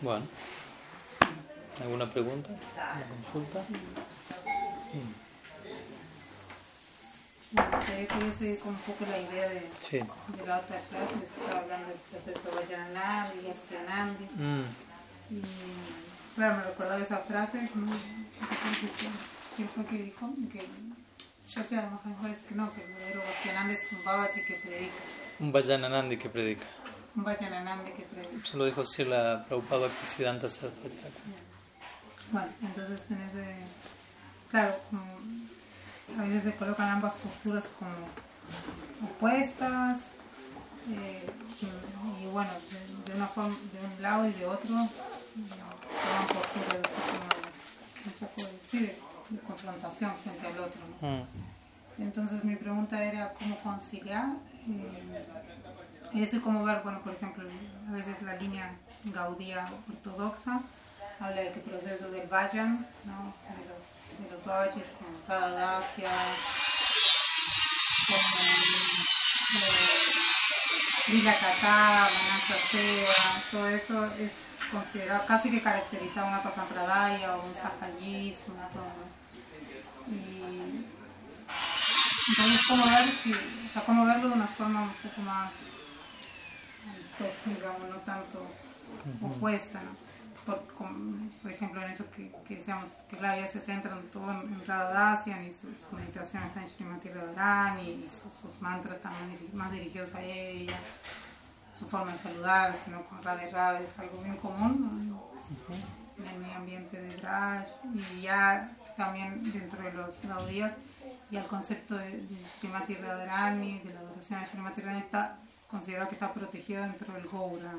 Bueno. ¿Alguna pregunta? ¿Alguna consulta? Me gustaría seguir con un poco la idea de, Sí. de la otra clase, que estaba hablando del proceso Vayanandi y Yastianandi. Mm. Y claro, me recordaba esa frase, ¿cómo- ¿quién fue que dijo? Que yo sé, a lo mejor es que no, que el verdadero Vayanandi es un babachi que predica, Un Vajananandi que predica. Que. Eso lo dijo Sila Prabhupada Bhaktisiddhanta Saraswati. Bueno, entonces en ese, claro, como a veces se colocan ambas posturas como opuestas eh, y, y bueno, de, de una forma, de un lado y de otro, toman posturas un poco de, sí, de, de confrontación frente al otro. ¿no? Mm. Entonces mi pregunta era cómo conciliar eh, eso y cómo ver, bueno, por ejemplo, a veces la línea gaudía ortodoxa habla de que proceso del Vayan, ¿no? de los, de los Vajis con Radhasia, con eh, Lila Katá, todo eso es considerado casi que caracterizado una Pasampradaya o un Sahayismo, todo, ¿no? Y entonces, ¿cómo, ver si, o sea, cómo verlo de una forma un poco más digamos, no tanto opuesta, ¿no? Por, como, por ejemplo, en eso que, que decíamos, que claro, ya se centran todo en, en Radhadasian y su, su meditación está en Srimati Radharani y sus, sus mantras diri- más dirigidos a ella, su forma de saludar, sino con Radhe Radhe es algo bien común ¿no? en el medio ambiente de Braj y ya también dentro de los gaudías y el concepto de, de Srimati Radharani, de la adoración a Srimati Radharani está considerado que está protegido dentro del Goura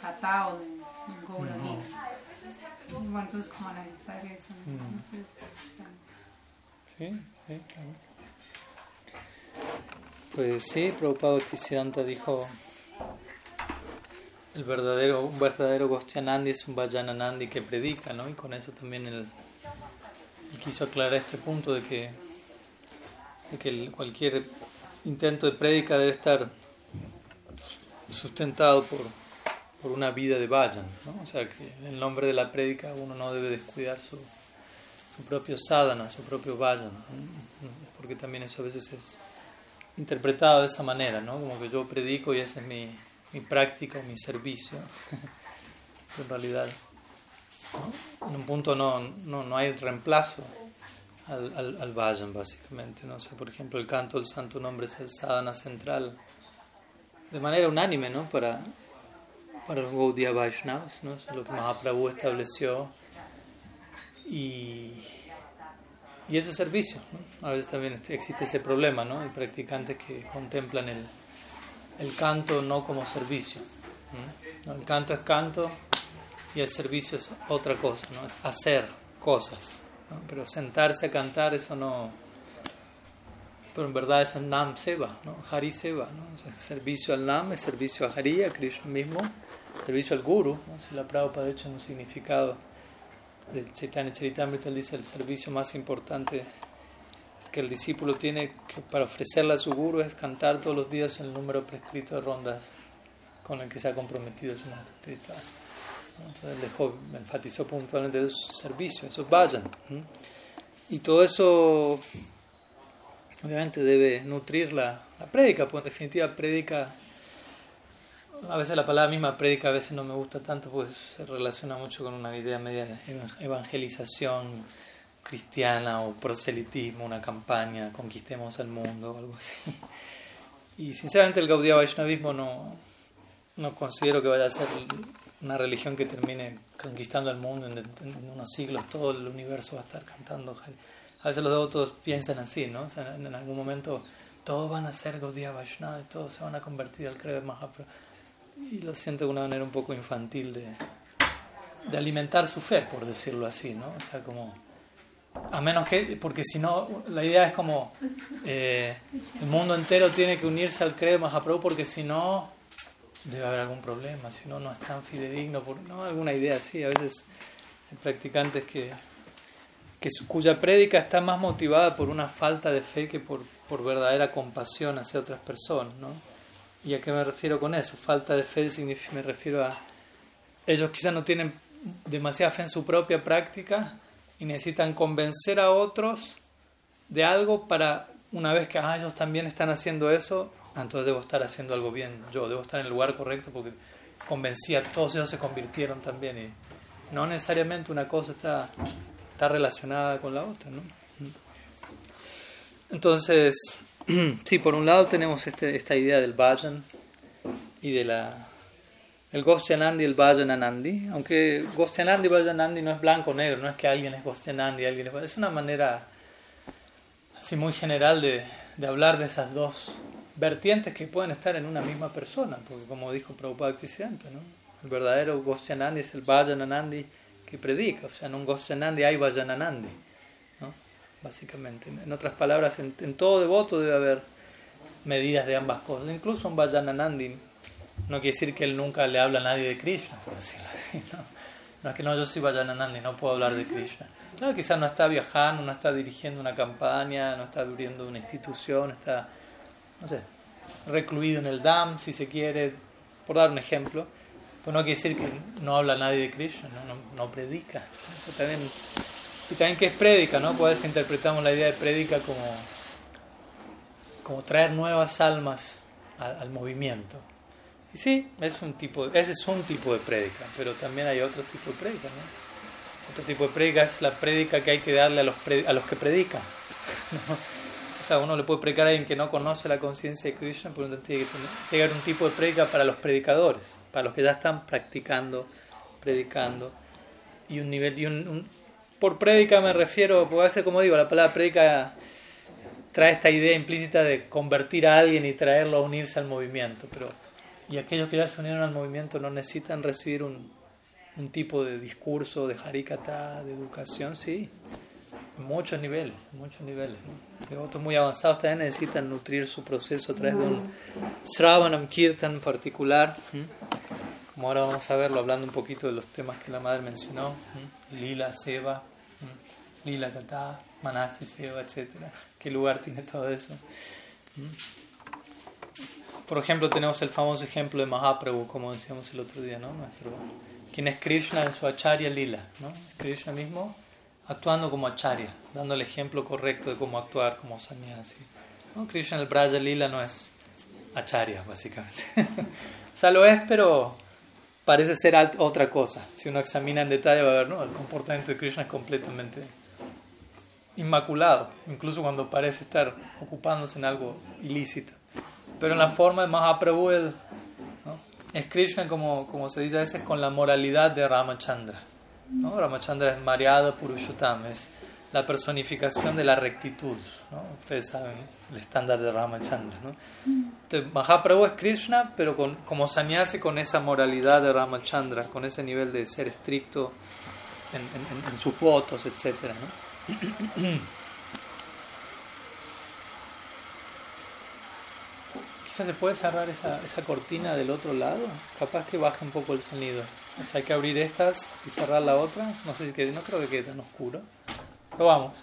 Kata o del, del Goura Bueno, entonces cómo analizar eso, no, No sé. Sí, sí, claro. Pues sí, Prabhupada Bhaktisiddhanta dijo el verdadero, un verdadero Gosyanandi es un Vajananandi que predica, ¿no? Y con eso también él, él quiso aclarar este punto de que, de que el- cualquier intento de prédica debe estar sustentado por, por una vida de Vajan, ¿no? O sea que en el nombre de la prédica uno no debe descuidar su, su propio sadhana, su propio vayan, porque también eso a veces es interpretado de esa manera, ¿no? Como que yo predico y esa es mi, mi práctica mi servicio. En realidad, en un punto no, no, no hay reemplazo al, al, al vayan, básicamente, ¿no? O sea, por ejemplo, el canto del santo nombre es el sadhana central de manera unánime, ¿no? Para, para los Gaudiya Vaishnavas, ¿no? Es lo que Mahaprabhu estableció y, y eso es servicio. ¿no? A veces también este- existe ese problema, ¿no? Hay practicantes que contemplan el, el canto no como servicio. ¿no? El canto es canto y el servicio es otra cosa, ¿no? Es hacer cosas. Pero sentarse a cantar, eso no. Pero en verdad es Nam Seva, ¿no? Hari Seva, ¿no? O sea, servicio al Nam es servicio a Hari, a Krishna mismo, servicio al Guru. ¿no? Si la Prabhupada, de hecho, en un significado del Chaitanya Charitamrita él dice el servicio más importante que el discípulo tiene que para ofrecerle a su guru es cantar todos los días el número prescrito de rondas con el que se ha comprometido su maestro espiritual. Entonces dejó, enfatizó puntualmente esos servicios, esos vayan. Y todo eso obviamente debe nutrir la, la prédica, pues en definitiva prédica a veces la palabra misma prédica a veces no me gusta tanto porque se relaciona mucho con una idea media de evan- evangelización cristiana o proselitismo, una campaña, conquistemos el mundo o algo así. Y sinceramente el Gaudiya Vaishnavismo no, no considero que vaya a ser una religión que termine conquistando el mundo en unos siglos, todo el universo va a estar cantando. A veces los devotos piensan así, ¿no? O sea, en, algún momento todos van a ser Gaudiya Vaishnava, todos se van a convertir al credo de Mahaprabhu y lo siento de una manera un poco infantil de, de alimentar su fe, por decirlo así, ¿no? O sea, como, a menos que, porque si no, la idea es como, eh, el mundo entero tiene que unirse al credo Mahaprabhu porque si no, debe haber algún problema, si no, no es tan fidedigno, por, no, alguna idea así, a veces hay practicantes que, que su- cuya prédica está más motivada por una falta de fe que por, por verdadera compasión hacia otras personas, ¿no? ¿Y a qué me refiero con eso? Falta de fe significa, me refiero a ellos quizás no tienen demasiada fe en su propia práctica y necesitan convencer a otros de algo para una vez que ah, ellos también están haciendo eso, entonces debo estar haciendo algo bien, yo debo estar en el lugar correcto porque convencí a todos ellos se convirtieron también y no necesariamente una cosa está, está relacionada con la otra, ¿no? Entonces, sí, por un lado tenemos este, esta idea del Vajan y de la el Gosyanandi y el Vajananandi, aunque Gosyanandi y Vajanandi no es blanco o negro, no es que alguien es Gosyanandi y alguien es es una manera así muy general de, de hablar de esas dos vertientes que pueden estar en una misma persona, porque como dijo Prabhupada Tisianta, ¿no? el verdadero es el Vajananandi que predica, o sea, en un Gosyanandi hay Vajananandi, ¿no? básicamente. En otras palabras, en, todo devoto debe haber medidas de ambas cosas, incluso un Vajananandi no quiere decir que él nunca le habla a nadie de Krishna, por decirlo así. No, no es que no, yo soy Vajananandi, no puedo hablar de Krishna. No, quizás no está viajando, no está dirigiendo una campaña, no está abriendo una institución, está, no sé, recluido en el DAM, si se quiere, por dar un ejemplo. Pues no quiere decir que no habla nadie de Krishna, no, no, predica. también, y también que es prédica, ¿no? Puedes interpretamos la idea de prédica como, como traer nuevas almas al, movimiento. Y sí, es un tipo, ese es un tipo de prédica, pero también hay otro tipo de prédica, ¿no? Otro tipo de prédica es la prédica que hay que darle a los, a los que predican. O sea, uno le puede predicar a alguien que no conoce la conciencia de Krishna, pero tiene que llegar un tipo de prédica para los predicadores, para los que ya están practicando, predicando. Y un nivel, y un, un, por prédica me refiero, puede ser como digo, la palabra prédica trae esta idea implícita de convertir a alguien y traerlo a unirse al movimiento, pero y aquellos que ya se unieron al movimiento no necesitan recibir un, un tipo de discurso, de harikata, de educación, sí, muchos niveles, muchos niveles. Otros muy avanzados también necesitan nutrir su proceso a través de un Sravanam Kirtan particular, ¿sí? como ahora vamos a verlo hablando un poquito de los temas que la madre mencionó. Lila, Seva, ¿sí? Lila Kata, Manasi, Seva, etc. ¿Qué lugar tiene todo eso? Por ejemplo, tenemos el famoso ejemplo de Mahaprabhu, como decíamos el otro día, ¿no? Nuestro, quien es Krishna en su Acharya Lila, ¿no? Krishna mismo actuando como Acharya, dando el ejemplo correcto de cómo actuar como sannyasi. ¿no? Krishna el Braja Lila no es Acharya, básicamente. o sea, lo es, pero parece ser otra cosa. Si uno examina en detalle va a ver, ¿no? El comportamiento de Krishna es completamente inmaculado, incluso cuando parece estar ocupándose en algo ilícito. Pero en la forma de Mahaprabhu, él, ¿no? es Krishna como, como se dice a veces con la moralidad de Ramachandra. ¿No? Ramachandra es Mariada Purushottam, es la personificación de la rectitud. ¿no? Ustedes saben el estándar de Ramachandra. ¿no? Entonces, Mahaprabhu es Krishna, pero con, como sannyasi con esa moralidad de Ramachandra, con ese nivel de ser estricto en, en, en sus votos, etc. ¿no? se puede cerrar esa, esa cortina del otro lado, capaz que baje un poco el sonido. Hay que abrir estas y cerrar la otra. No sé si no creo que quede tan oscuro. Pero vamos.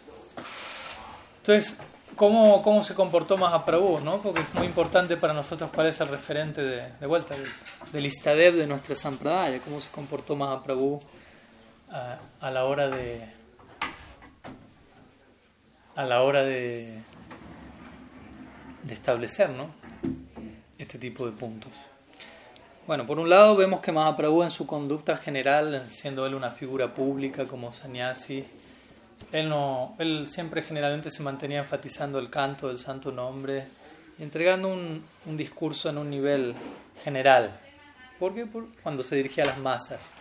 Entonces, ¿cómo, cómo se comportó Mahaprabhu? ¿no? Porque es muy importante para nosotros cuál es el referente de, vuelta del, del de nuestra Sampradaya. ¿Cómo se comportó Mahaprabhu a, a la hora de. a la hora de, de establecer, ¿no? este tipo de puntos. Bueno, por un lado vemos que Mahaprabhu en su conducta general, siendo él una figura pública como sannyasi, él, no, él siempre generalmente se mantenía enfatizando el canto del santo nombre y entregando un, discurso en un nivel general. ¿Por qué? Por, cuando se dirigía a las masas.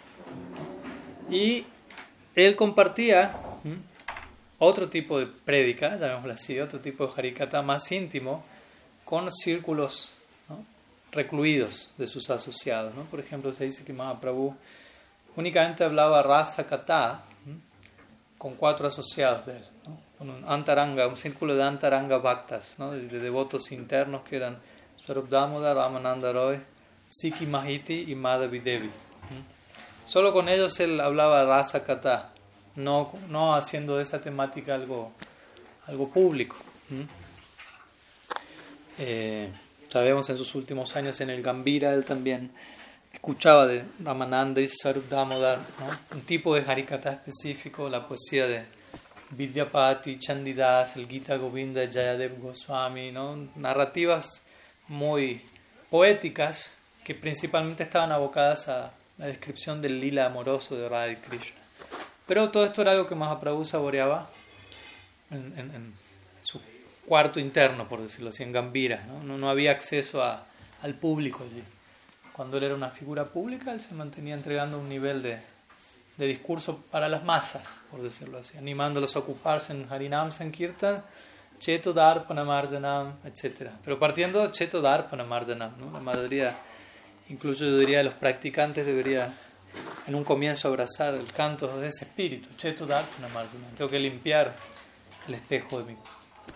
Y él compartía otro tipo de prédica, llamémoslo así, otro tipo de harikata más íntimo, con círculos recluidos de sus asociados. ¿no? Por ejemplo, se dice que Mahaprabhu únicamente hablaba Rasa Kata con cuatro asociados de él, ¿no? con un Antaranga, un círculo de Antaranga Bhaktas, de, de, devotos internos que eran Swarup Damodar, Ramananda Roy, Siki Mahiti y Madhavi Devi. Solo con ellos él hablaba Rasa Kata, no, no haciendo de esa temática algo, algo público. Eh, Sabemos en sus últimos años en el Gambira, él también escuchaba de Ramananda y Sarup Damodar, un tipo de Harikata específico, la poesía de Vidyapati, Chandidas, el Gita Govinda, Jayadev Goswami, ¿no? narrativas muy poéticas que principalmente estaban abocadas a la descripción del lila amoroso de Radha Krishna. Pero todo esto era algo que Mahaprabhu saboreaba en, en, su cuarto interno, por decirlo así, en Gambira. No, no, había acceso a, al público allí. Cuando él era una figura pública, él se mantenía entregando un nivel de, de discurso para las masas, por decirlo así, animándolos a ocuparse en Harinam Sankirtan, Cheto Darpana Marjanam, etc. Pero partiendo de Cheto Marjanam, ¿no? la mayoría, incluso yo diría los practicantes, debería en un comienzo abrazar el canto de ese espíritu, Cheto Marjanam. Tengo que limpiar el espejo de mi,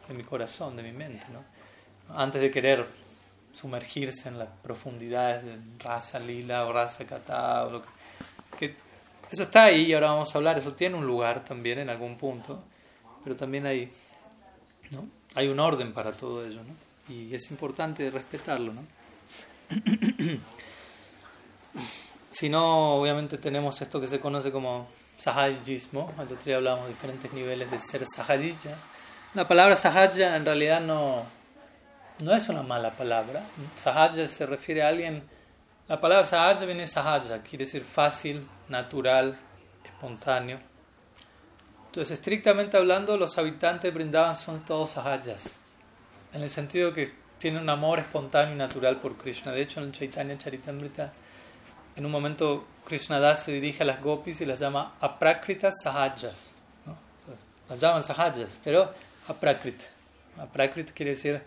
de mi corazón, de mi mente, ¿no? antes de querer sumergirse en las profundidades de raza lila o raza o lo que, eso está ahí y ahora vamos a hablar, eso tiene un lugar también en algún punto, pero también hay, ¿no? hay un orden para todo ello, ¿no? y es importante respetarlo. ¿no? si no, obviamente tenemos esto que se conoce como sahajismo, el otro día hablamos de diferentes niveles de ser sahajija. La palabra sahaja en realidad no, no es una mala palabra. Sahaja se refiere a alguien la palabra sahaja viene de sahaja, quiere decir fácil, natural, espontáneo. Entonces, estrictamente hablando, los habitantes brindaban son todos sahajas, en el sentido que tienen un amor espontáneo y natural por Krishna. De hecho, en Chaitanya Charitamrita, en un momento Krishna Das se dirige a las gopis y las llama aprakritas sahajas. Las llaman sahajas, pero aprakrita. Aprakrita quiere decir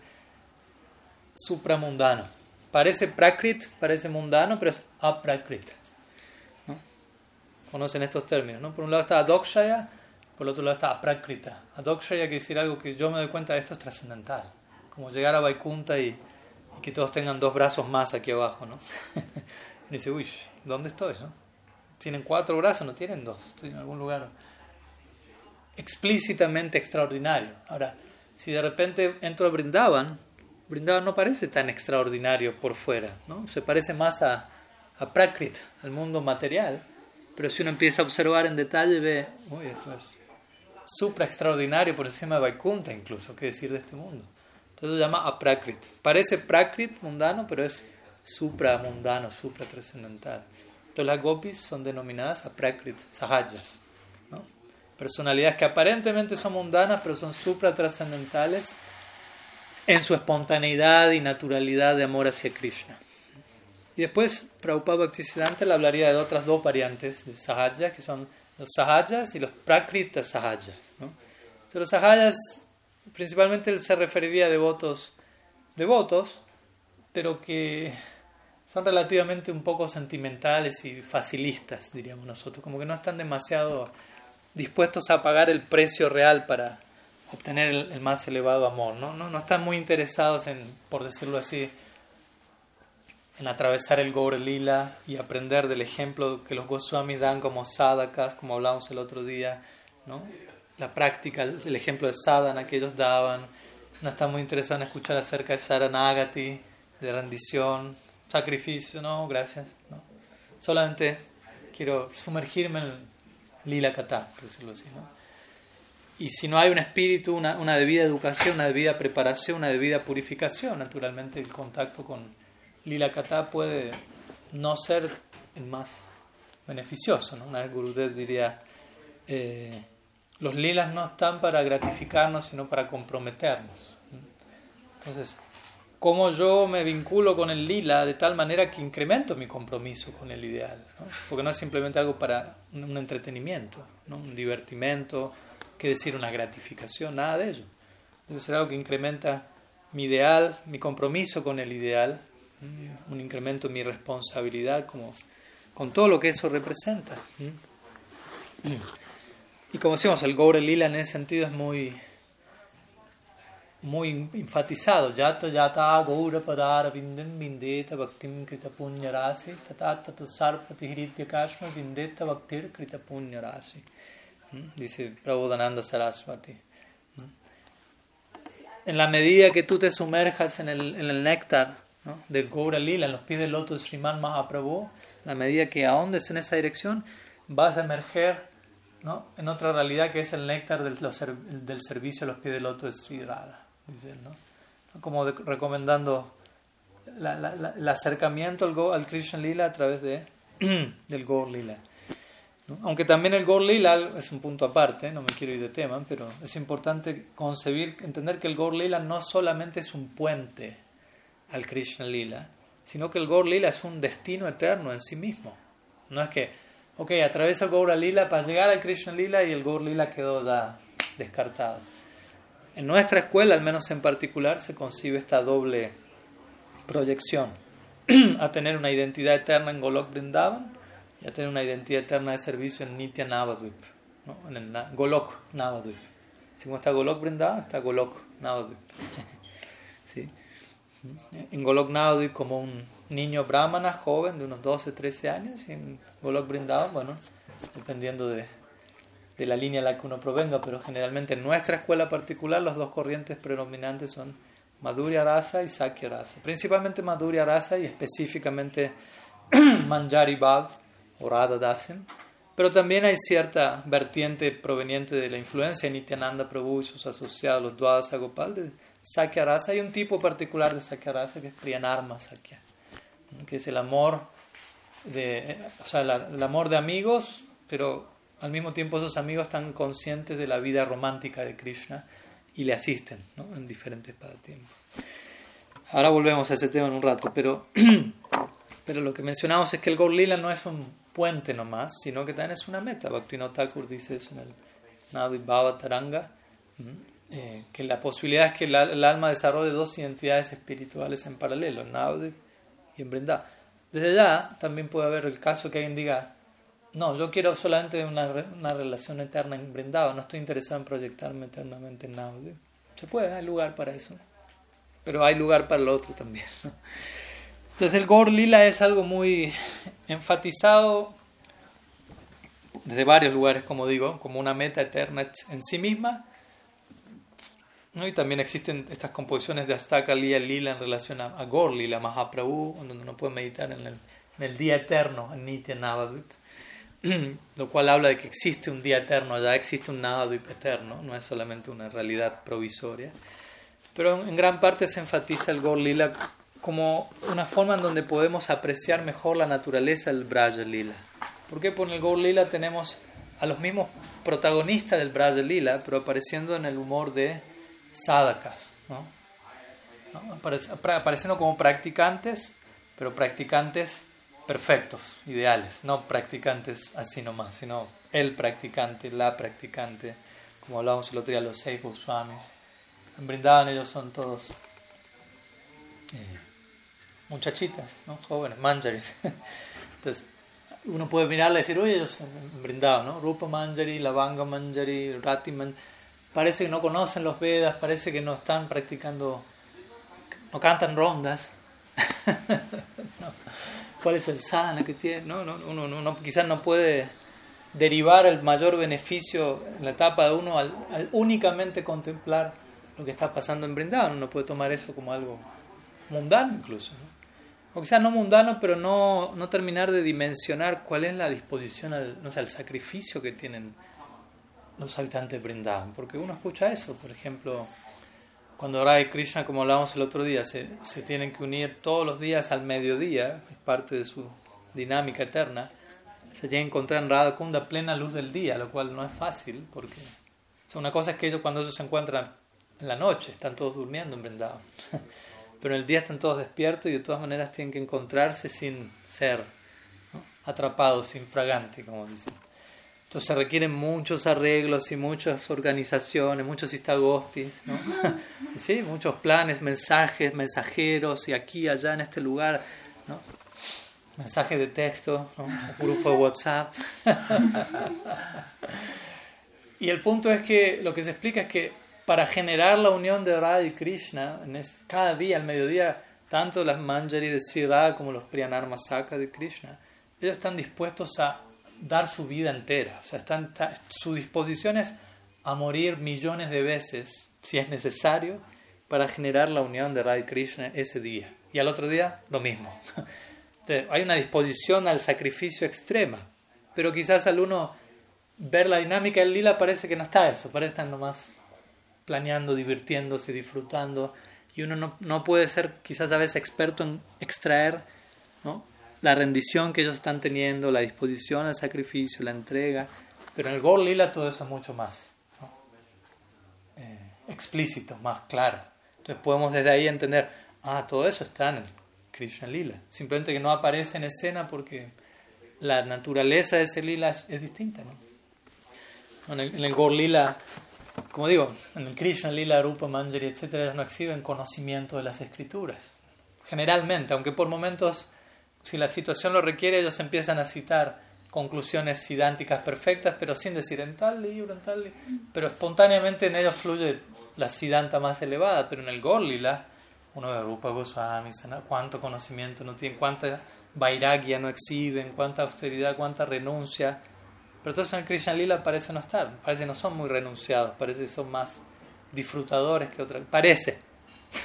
supramundano Parece prakrit, parece mundano, pero es aprakrit. ¿no? Conocen estos términos, ¿no? Por un lado está adokshaya, por el otro lado está aprakrita. Adokshaya quiere decir algo que yo me doy cuenta de esto es trascendental. Como llegar a Vaikunta y, y, que todos tengan dos brazos más aquí abajo, ¿no? y dice, uy, ¿dónde estoy, no? Tienen cuatro brazos, no tienen dos. Estoy en algún lugar explícitamente extraordinario. Ahora, si de repente entro a Brindavan, Brindavan no parece tan extraordinario por fuera, ¿no? Se parece más a, a Prakrit, al mundo material, pero si uno empieza a observar en detalle ve, uy, esto es supra extraordinario por encima de Vaikunta incluso, qué decir de este mundo. Entonces lo llama aprakrit. Parece prakrit mundano, pero es supra mundano, supra trascendental. Entonces las gopis son denominadas aprakrit, sahajas. Personalidades que aparentemente son mundanas, pero son supra trascendentales en su espontaneidad y naturalidad de amor hacia Krishna. Y después Prabhupada Bhaktisiddhanta le hablaría de otras dos variantes de sahaja, que son los sahajas y los prakrita sahajas. ¿no? los sahajas principalmente se referiría a devotos, devotos, pero que son relativamente un poco sentimentales y facilistas, diríamos nosotros, como que no están demasiado dispuestos a pagar el precio real para obtener el, más elevado amor, ¿no? ¿no? No están muy interesados en, por decirlo así, en atravesar el Gaur Lila y aprender del ejemplo que los Goswamis dan como sadakas, como hablamos el otro día, ¿no? La práctica, el ejemplo de sadhana que ellos daban. No están muy interesados en escuchar acerca de Saranagati, de rendición, sacrificio, no, gracias. ¿no? Solamente quiero sumergirme en Lila Kata, por decirlo así, ¿no? Y si no hay un espíritu, una, debida educación, una debida preparación, una debida purificación, naturalmente el contacto con Lila Kata puede no ser el más beneficioso. ¿no? Una vez Gurudev diría, eh, los lilas no están para gratificarnos, sino para comprometernos. Entonces, ¿cómo yo me vinculo con el lila de tal manera que incremento mi compromiso con el ideal? Porque no es simplemente algo para un entretenimiento, un divertimento que decir una gratificación, nada de ello. Debe ser algo que incrementa mi ideal, mi compromiso con el ideal, un incremento en mi responsabilidad como, con todo lo que eso representa. Y como decimos, el Gaur Lila en ese sentido es muy, muy enfatizado. Yata yata Gaura Padara Vindem Vindeta Bhaktim Krita Punya Rasi Tata Tatu Sarpati Hiritya Kashma Vindeta Bhaktir Krita Punya Rasi dice Prabodhananda Saraswati. En la medida que tú te sumerjas en el, en el néctar ¿no? del Gaura Lila, en los pies del loto de Sriman Mahaprabhu, a medida que ahondes en esa dirección, vas a emerger ¿no? en otra realidad que es el néctar del, del servicio a los pies del loto de Sri Radha, ¿no? Como recomendando el acercamiento al, al Krishna Lila a través de, del Gaur Lila. Aunque también el Gaur Lila es un punto aparte, no me quiero ir de tema, pero es importante concebir, entender que el Gaur Lila no solamente es un puente al Krishna Lila, sino que el Gaur Lila es un destino eterno en sí mismo. No es que, ok, atraviesa el Gaur Lila para llegar al Krishna Lila y el Gaur Lila quedó ya descartado. En nuestra escuela, al menos en particular, se concibe esta doble proyección a tener una identidad eterna en Golok Vrindavan y a tener una identidad eterna de servicio en Nitya Navadvip, ¿no? en el Golok Navadvip. Si como está Golok Vrindavan, está Golok Navadvip. ¿Sí? En Golok Navadvip como un niño brahmana joven de unos 12, 13 años y en Golok Vrindavan, bueno, dependiendo de, de la línea a la que uno provenga, pero generalmente en nuestra escuela particular los dos corrientes predominantes son Madhurya Rasa y Sakya Rasa. Principalmente Madhurya Rasa y específicamente Manjari Bhav o Radha Dasim. Pero también hay cierta vertiente proveniente de la influencia de Nityananda Prabhu y sus asociados, los Dwadasa Gopal, de Sakya Rasa. Hay un tipo particular de Sakya Rasa que es Priyanarma Sakya, que es el amor de, o sea, el amor de amigos, pero al mismo tiempo esos amigos están conscientes de la vida romántica de Krishna y le asisten en diferentes pasatiempos. Ahora volvemos a ese tema en un rato, pero, pero lo que mencionamos es que el Gaur Lila no es un puente nomás, sino que también es una meta. Bhaktivinoda Thakur dice eso en el Navid Bhava Taranga, eh, que la posibilidad es que el, alma desarrolle dos identidades espirituales en paralelo, en y en Vrindavan. Desde allá también puede haber el caso que alguien diga, no, yo quiero solamente una, una relación eterna en Brindavan, no estoy interesado en proyectarme eternamente en Navadip. Se puede, hay lugar para eso. Pero hay lugar para lo otro también. Entonces el Gaur Lila es algo muy enfatizado desde varios lugares, como digo, como una meta eterna en sí misma. Y también existen estas composiciones de Astaka Lila Lila en relación a, a Gaur Lila, Mahaprabhu, donde uno puede meditar en el, en el día eterno, en Nitya Navadvip. lo cual habla de que existe un día eterno, ya existe un Navadvip eterno, no es solamente una realidad provisoria. Pero en gran parte se enfatiza el Gaur Lila como una forma en donde podemos apreciar mejor la naturaleza del Braja Lila. Porque por el Gaur Lila tenemos a los mismos protagonistas del Braja Lila, pero apareciendo en el humor de sadakas, ¿no? apareciendo como practicantes, pero practicantes perfectos, ideales, no practicantes así nomás, sino el practicante, la practicante, como hablábamos el otro día, los seis Goswamis. En Brindavan ellos son todos eh, muchachitas, ¿no? jóvenes, manjaris. Entonces, uno puede mirarla y decir, oye, ellos son brindados, ¿no? Rupa Manjari, Lavanga Manjari, Rati. Parece que no conocen los Vedas, parece que no están practicando, no cantan rondas. ¿Cuál es el sadhana que tiene? No, no, uno, no, quizás no puede derivar el mayor beneficio en la etapa de uno al, únicamente contemplar lo que está pasando en Brindavan. Uno puede tomar eso como algo mundano incluso. ¿no? o quizás no mundano, pero no, no terminar de dimensionar cuál es la disposición, al, no sé, al sacrificio que tienen los habitantes de Brindavan. Porque uno escucha eso, por ejemplo, cuando Radha y Krishna, como hablábamos el otro día, se, se tienen que unir todos los días al mediodía, es parte de su dinámica eterna, se tienen que encontrar en Radha Kunda plena luz del día, lo cual no es fácil, porque una cosa es que ellos cuando ellos se encuentran en la noche, están todos durmiendo en Brindavan. pero en el día están todos despiertos y de todas maneras tienen que encontrarse sin ser atrapados, infraganti, como dicen. Entonces se requieren muchos arreglos y muchas organizaciones, muchos istagostis, ¿no? ¿Sí? muchos planes, mensajes, mensajeros y aquí, allá, en este lugar, ¿no? mensajes de texto, ¿no? grupo de WhatsApp. y el punto es que lo que se explica es que para generar la unión de Radha y Krishna, cada día al mediodía, tanto las Manjari de Sri Radha como los Priyanarmasaka de Krishna, ellos están dispuestos a dar su vida entera, o sea, están, su disposición es a morir millones de veces, si es necesario, para generar la unión de Radha Krishna ese día. Y al otro día, lo mismo. hay una disposición al sacrificio extrema, pero quizás al uno ver la dinámica del lila parece que no está eso, parece estar nomás planeando, divirtiéndose, disfrutando, y uno no, no puede ser quizás a veces experto en extraer ¿no? La rendición que ellos están teniendo, la disposición al sacrificio, la entrega, pero en el Gol Lila todo eso es mucho más eh, explícito, más claro. Entonces podemos desde ahí entender, ah, todo eso está en el Krishna Lila, simplemente que no aparece en escena porque la naturaleza de ese lila es, distinta. ¿no? En el, en el como digo, en el Krishna, Lila, Rupa, Manjari, etc., no exhiben conocimiento de las escrituras. Generalmente, aunque por momentos, si la situación lo requiere, ellos empiezan a citar conclusiones sidánticas perfectas, pero sin decir en tal libro, en tal libro. Pero espontáneamente en ellos fluye la sidanta más elevada, pero en el Gorlila, uno de Rupa Goswami, cuánto conocimiento no tienen, cuánta vairagya no exhiben, cuánta austeridad, cuánta renuncia pero todos en Krishna Lila parece no estar, parece no son muy renunciados, parece que son más disfrutadores que otros. Parece.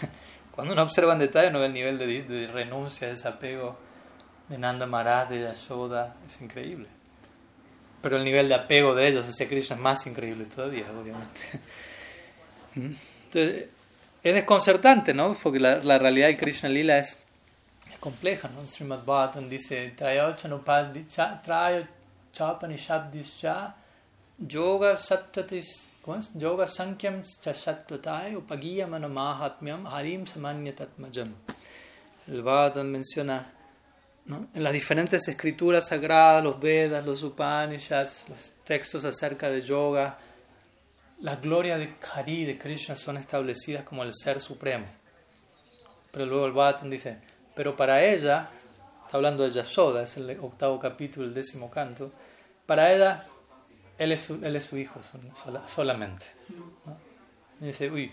Cuando uno observa en detalle, uno ve el nivel de, de renuncia, desapego de Nanda Maharaj, de Yashoda, es increíble. Pero el nivel de apego de ellos hacia Krishna es más increíble todavía, obviamente. Entonces, es desconcertante, ¿no? Porque la, la realidad del Krishna Lila es, es compleja, ¿no? Srimad Bhattan dice, Yoga Sattvatis Yoga Sankyam Chasatvatai Upagiyamana Mahatmyam Harim Samanyatatmajam. El Bhagavatam menciona en las diferentes escrituras sagradas, los Vedas, los Upanishads, los textos acerca de yoga, las glorias de Hari, de Krishna, son establecidas como el ser supremo. Pero luego el Bhagavatam dice, pero para ella, está hablando de Yasoda, es el octavo capítulo, el décimo canto, para ella, él es su, él es su hijo solamente. dice, uy,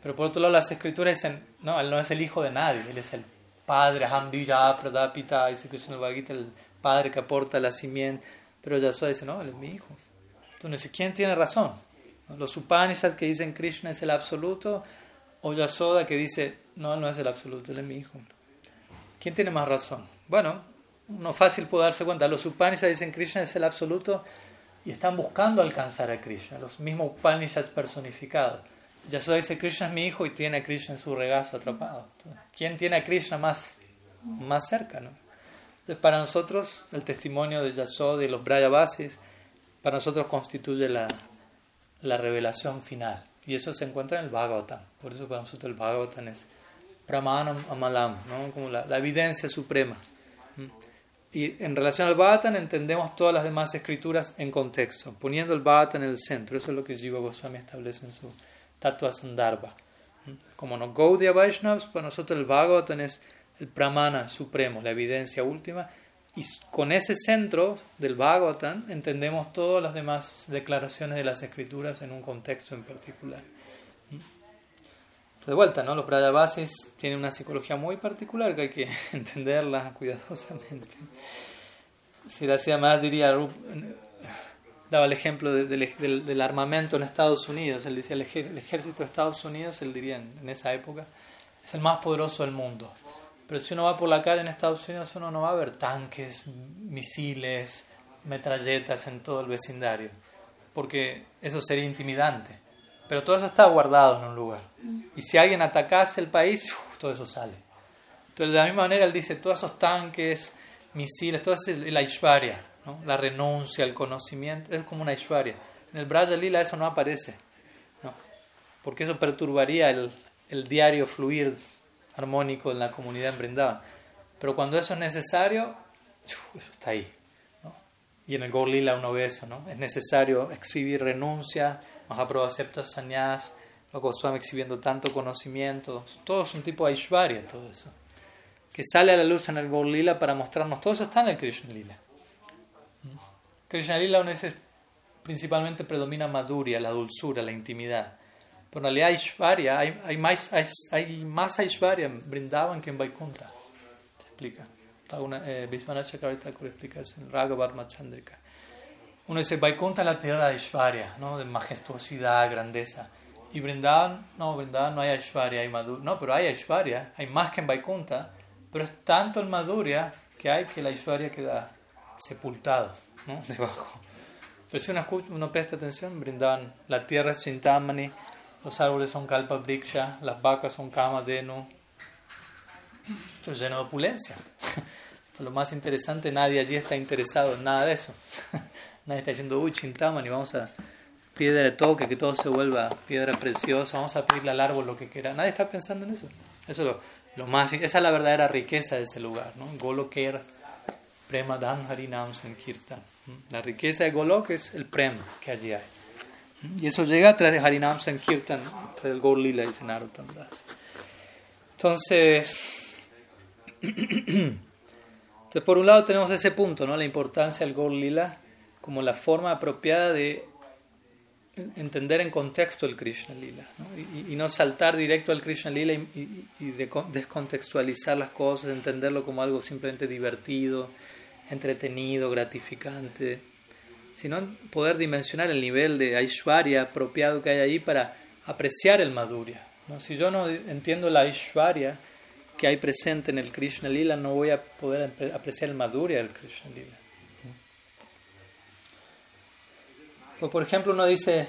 pero por otro lado las escrituras dicen, no, él no es el hijo de nadie, él es el padre, Hambija, Pradapita, dice Krishna el padre que aporta la simiente, pero Yashoda dice, no, él es mi hijo. Entonces, ¿quién tiene razón? Los Upanishads que dicen Krishna es el absoluto, o Yasoda que dice, no, él no es el absoluto, él es mi hijo. ¿Quién tiene más razón? Bueno, no fácil puede darse cuenta. Los Upanishads dicen Krishna es el absoluto y están buscando alcanzar a Krishna, los mismos Upanishads personificados. Yashoda dice Krishna es mi hijo y tiene a Krishna en su regazo atrapado. ¿Quién tiene a Krishna más, más cerca? Entonces, para nosotros, el testimonio de Yashoda y los Brayavasis, para nosotros constituye la, la revelación final. Y eso se encuentra en el Bhagavatam. Por eso para nosotros el Bhagavatam es Pramanam Amalam, ¿no? como la, evidencia suprema. Y en relación al Bhatan entendemos todas las demás escrituras en contexto, poniendo el Bhatan en el centro. Eso es lo que Jiva Goswami establece en su Tattva Sandarbha. Como no Gaudiya Vaishnavas, para nosotros el Bhagavatam es el Pramana supremo, la evidencia última. Y con ese centro del Bhagavatam entendemos todas las demás declaraciones de las escrituras en un contexto en particular de vuelta, ¿no? Los Brayavasis tienen una psicología muy particular que hay que entenderla cuidadosamente. Si la hacía más, diría, daba el ejemplo del, armamento en Estados Unidos. Él decía, el, ejército de Estados Unidos, él diría en, esa época, es el más poderoso del mundo. Pero si uno va por la calle en Estados Unidos, uno no va a ver tanques, misiles, metralletas en todo el vecindario, porque eso sería intimidante. Pero todo eso está guardado en un lugar. Y si alguien atacase el país, todo eso sale. Entonces, de la misma manera, él dice, todos esos tanques, misiles, todo es la Ishvarya, la renuncia, el conocimiento, es como una Ishvarya. En el Braja Lila eso no aparece, ¿no? porque eso perturbaría el, el, diario fluir armónico en la comunidad en Pero cuando eso es necesario, eso está ahí. ¿no? Y en el Gaur Lila uno ve eso, ¿no? es necesario exhibir renuncia, Mahaprabhu acepta sannyas, los Goswami exhibiendo tanto conocimiento, todo es un tipo de Aishwarya, todo eso. Que sale a la luz en el Gaur Lila para mostrarnos, todo eso está en el Krishna Lila. Krishna Lila principalmente predomina Madhurya, la dulzura, la intimidad. Pero en realidad hay, hay, más, hay, más Aishwarya en Brindavan que en Vaikuntha. Se explica. Eh, Vishwanath Chakravarti explica eso en Raghavarma Chandrika. Uno dice, Vaikuntha es la tierra de Aishwarya, ¿no? de majestuosidad, grandeza. Y Vrindavan, no, Vrindavan no hay Aishwarya, hay Madhurya. No, pero hay Aishwarya, hay más que en Vaikuntha, pero es tanto el Madhurya que hay que la Aishwarya queda sepultado ¿no? debajo. Pero si uno, uno presta atención, brindan la tierra es Chintamani, los árboles son Kalpa Briksha, las vacas son Kama Denu. Esto es lleno de opulencia. Lo más interesante, nadie allí está interesado en nada de eso. Nadie está diciendo, uy, Chintamani, vamos a piedra de toque, que todo se vuelva piedra preciosa, vamos a pedirle al árbol lo que quiera. Nadie está pensando en eso. Eso es lo, más, esa es la verdadera riqueza de ese lugar, ¿no? Goloker Prema Harinam Sankirtan. La riqueza de Golok es el prema que allí hay. Y eso llega a través de Harinam Sankirtan, tras del Gaur Lila, dice Narottam Entonces, entonces, por un lado tenemos ese punto, ¿no? la importancia del Gaur Lila como la forma apropiada de entender en contexto el Krishna Lila. Y, no saltar directo al Krishna Lila y, y descontextualizar las cosas, entenderlo como algo simplemente divertido entretenido, gratificante, sino poder dimensionar el nivel de Aishwarya apropiado que hay ahí para apreciar el Madhurya. ¿no? Si yo no entiendo la Aishwarya que hay presente en el Krishna Lila, no voy a poder apreciar el Madhurya del Krishna Lila. Pues, por ejemplo, uno dice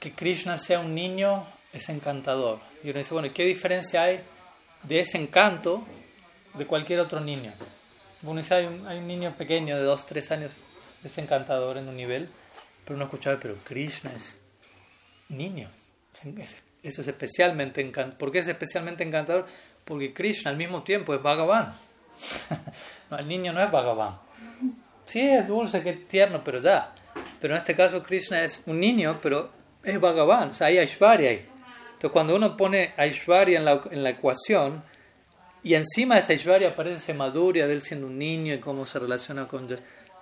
que Krishna sea un niño es encantador. Y uno dice, bueno, ¿qué diferencia hay de ese encanto de cualquier otro niño? Bueno, hay un, hay un niño pequeño de 2, 3 años, es encantador en un nivel, pero uno escuchaba, pero Krishna es niño. Eso es especialmente encantador. ¿Por qué es especialmente encantador? Porque Krishna al mismo tiempo es Bhagavan. no, el niño no es Bhagavan. Sí, es dulce, que tierno, pero ya. Pero en este caso Krishna es un niño, pero es Bhagavan. O sea, hay Aishwarya ahí. Entonces cuando uno pone Aishwarya en la, en la ecuación, y encima de esa Aishwarya aparece ese Madhurya de él siendo un niño y cómo se relaciona con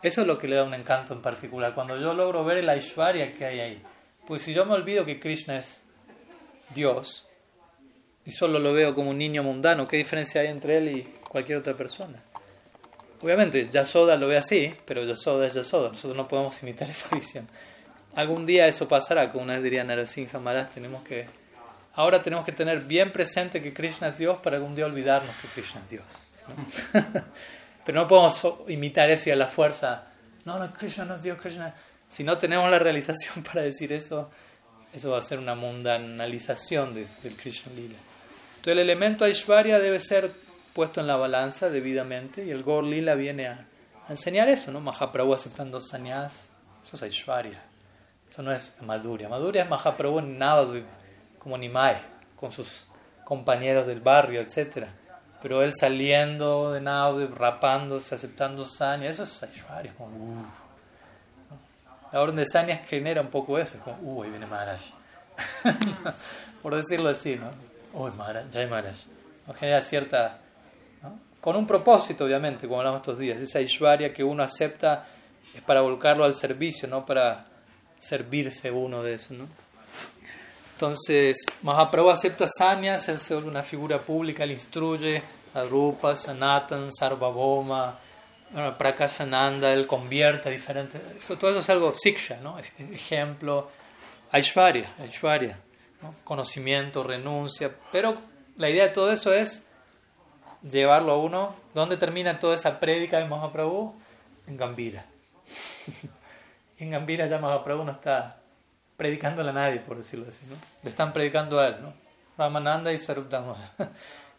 Eso es lo que le da un encanto en particular. Cuando yo logro ver el Aishwarya que hay ahí. Pues si yo me olvido que Krishna es Dios y solo lo veo como un niño mundano, ¿qué diferencia hay entre él y cualquier otra persona? Obviamente, Yasoda lo ve así, pero Yasoda es Yasoda. Nosotros no podemos imitar esa visión. Algún día eso pasará, como una vez diría Narasimha Maharaj, tenemos que ahora tenemos que tener bien presente que Krishna es Dios para algún día olvidarnos que Krishna es Dios. Pero no podemos imitar eso y a la fuerza, no, no, Krishna no es Dios, Krishna. Si no tenemos la realización para decir eso, eso va a ser una mundanalización del Krishna Lila. Entonces el elemento Aishwarya debe ser puesto en la balanza debidamente y el Gaur Lila viene a, enseñar eso, ¿no? Mahaprabhu aceptando sannyas, eso es Aishwarya. Eso no es Madhurya. Madhurya es Mahaprabhu en Navadvip como Nimai, con sus compañeros del barrio, etc. Pero él saliendo de Naude, rapándose, aceptando Sanya, eso es Aishwarya, como, uh. La orden de Sanya genera un poco eso, como, uh, ahí viene Maharaj. Por decirlo así, ¿no? Uy, Maharaj, ya hay Maharaj. Genera cierta. Con un propósito, obviamente, como hablamos estos días. Esa Aishwarya que uno acepta es para volcarlo al servicio, no para servirse uno de eso, ¿no? Entonces, Mahaprabhu acepta sanyas, él se vuelve una figura pública, él instruye a Rupa, Sanatan, Sarvabhoma, Prakashananda, él convierte a diferentes. todo eso es algo siksha, ¿no? ejemplo, Aishwarya, Aishwarya conocimiento, renuncia. Pero la idea de todo eso es llevarlo a uno. ¿Dónde termina toda esa prédica de Mahaprabhu? En Gambira. en Gambira ya Mahaprabhu no está predicándole a nadie, por decirlo así, ¿no? Le están predicando a él, ¿no? Ramananda y Sarupdama.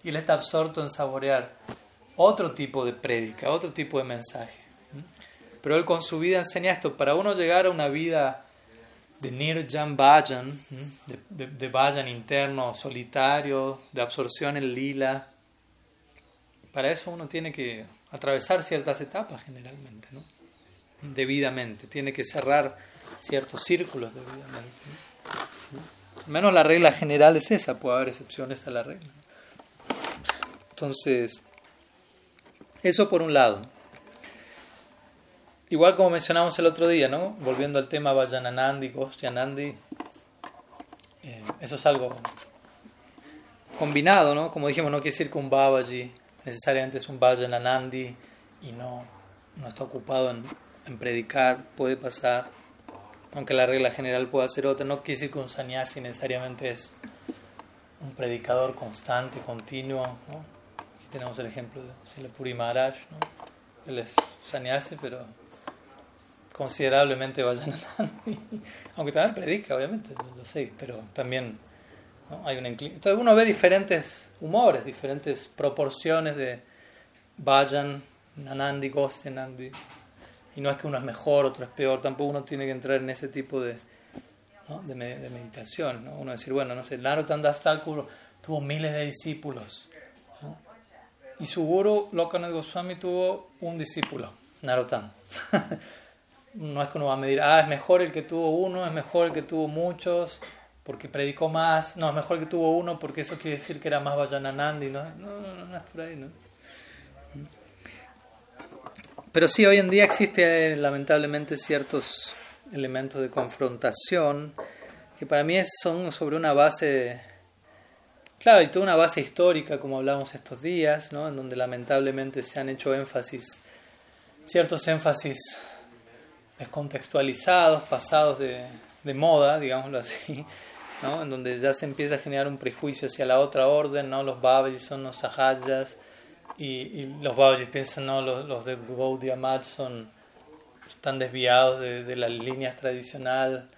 y él está absorto en saborear otro tipo de prédica, otro tipo de mensaje. Pero él con su vida enseña esto, para uno llegar a una vida de nirjan vajan, de, de, vajan interno, solitario, de absorción en lila, para eso uno tiene que atravesar ciertas etapas generalmente, ¿no? debidamente, tiene que cerrar ciertos círculos de vida. Menos la regla general es esa, puede haber excepciones a la regla. Entonces, eso por un lado. Igual como mencionamos el otro día, ¿no? Volviendo al tema Vajananandi, Gosyanandi, eh, eso es algo combinado, ¿no? Como dijimos, no quiere decir que un Babaji necesariamente es un Vajananandi y no, no está ocupado en predicar, puede pasar aunque la regla general pueda ser otra, no quiere decir que un sannyasi necesariamente es un predicador constante, continuo, ¿no? tenemos el ejemplo de Puri Maharaj, ¿no? él es sannyasi, pero considerablemente vayan aunque también predica, obviamente, lo sé, pero también hay una Entonces uno ve diferentes humores, diferentes proporciones de Vayan, Nanandi, Gosti, Nandi. Y no es que uno es mejor, otro es peor, tampoco uno tiene que entrar en ese tipo de, de, meditación. ¿no? Uno decir, bueno, no sé, Narottam Das Thakur tuvo miles de discípulos. Y su guru, Lokanath Goswami, tuvo un discípulo, Narottam. no es que uno va a medir, ah, es mejor el que tuvo uno, es mejor el que tuvo muchos, porque predicó más, no, es mejor el que tuvo uno, porque eso quiere decir que era más Vajananandi, no, no, no, no es por ahí, ¿no? Pero sí, hoy en día existe lamentablemente ciertos elementos de confrontación que para mí son sobre una base, claro, y toda una base histórica, como hablamos estos días, ¿no? en donde lamentablemente se han hecho énfasis, ciertos énfasis descontextualizados, pasados de, moda, digámoslo así, ¿no? en donde ya se empieza a generar un prejuicio hacia la otra orden, ¿no? los babis son los sahayas, y, los Babaji piensan, no, los, los de Gaudiya Mat son, están desviados de, de la línea tradicional.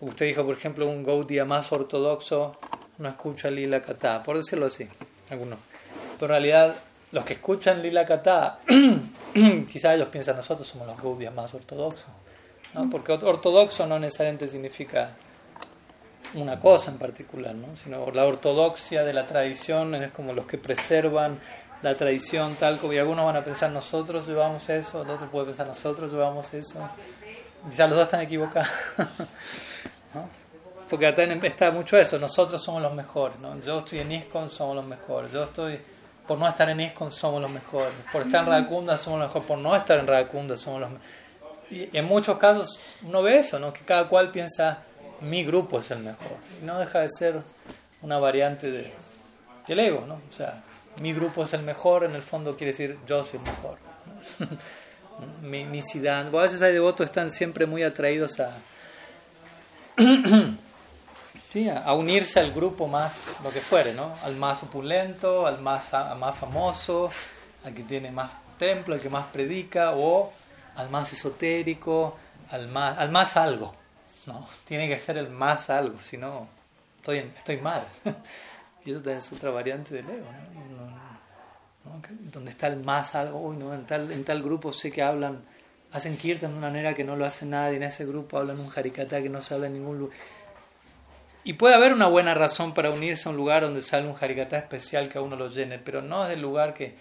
Usted dijo, por ejemplo, un Gaudiya más ortodoxo no escucha Lila Kata, por decirlo así, algunos. Pero en realidad, los que escuchan Lila Kata, quizás ellos piensan, nosotros somos los Gaudiya más ortodoxos. ¿no? Porque ortodoxo no necesariamente significa una cosa en particular, ¿no? sino la ortodoxia de la tradición es como los que preservan la tradición tal como y algunos van a pensar nosotros llevamos eso, el otro puede pensar nosotros llevamos eso. Quizás los dos están equivocados. Porque acá está mucho eso, nosotros somos los mejores, ¿no? Yo estoy en ISKCON, somos los mejores. Yo estoy, por no estar en ISKCON, somos los mejores. Por estar en Radakunda, somos los mejores. Por no estar en Radakunda, somos los mejores. Y en muchos casos uno ve eso, ¿no? Que cada cual piensa, mi grupo es el mejor. Y no deja de ser una variante de, del ego, ¿no? O sea, mi grupo es el mejor, en el fondo quiere decir yo soy el mejor. mi, mi Siddhanta. A veces hay devotos que están siempre muy atraídos a, sí, a, unirse al grupo más, lo que fuere, ¿no? Al más opulento, al más, más famoso, al que tiene más templo, al que más predica, o al más esotérico, al más, al más algo. ¿no? Tiene que ser el más algo, si no, estoy, estoy mal. Y eso es otra variante del ego, ¿no? Donde está el más algo, uy, ¿no? En tal, en tal grupo sé que hablan, hacen kirtan de una manera que no lo hace nadie, en ese grupo hablan un harikata que no se habla en ningún lugar. Y puede haber una buena razón para unirse a un lugar donde sale un harikata especial que a uno lo llene, pero no es el lugar que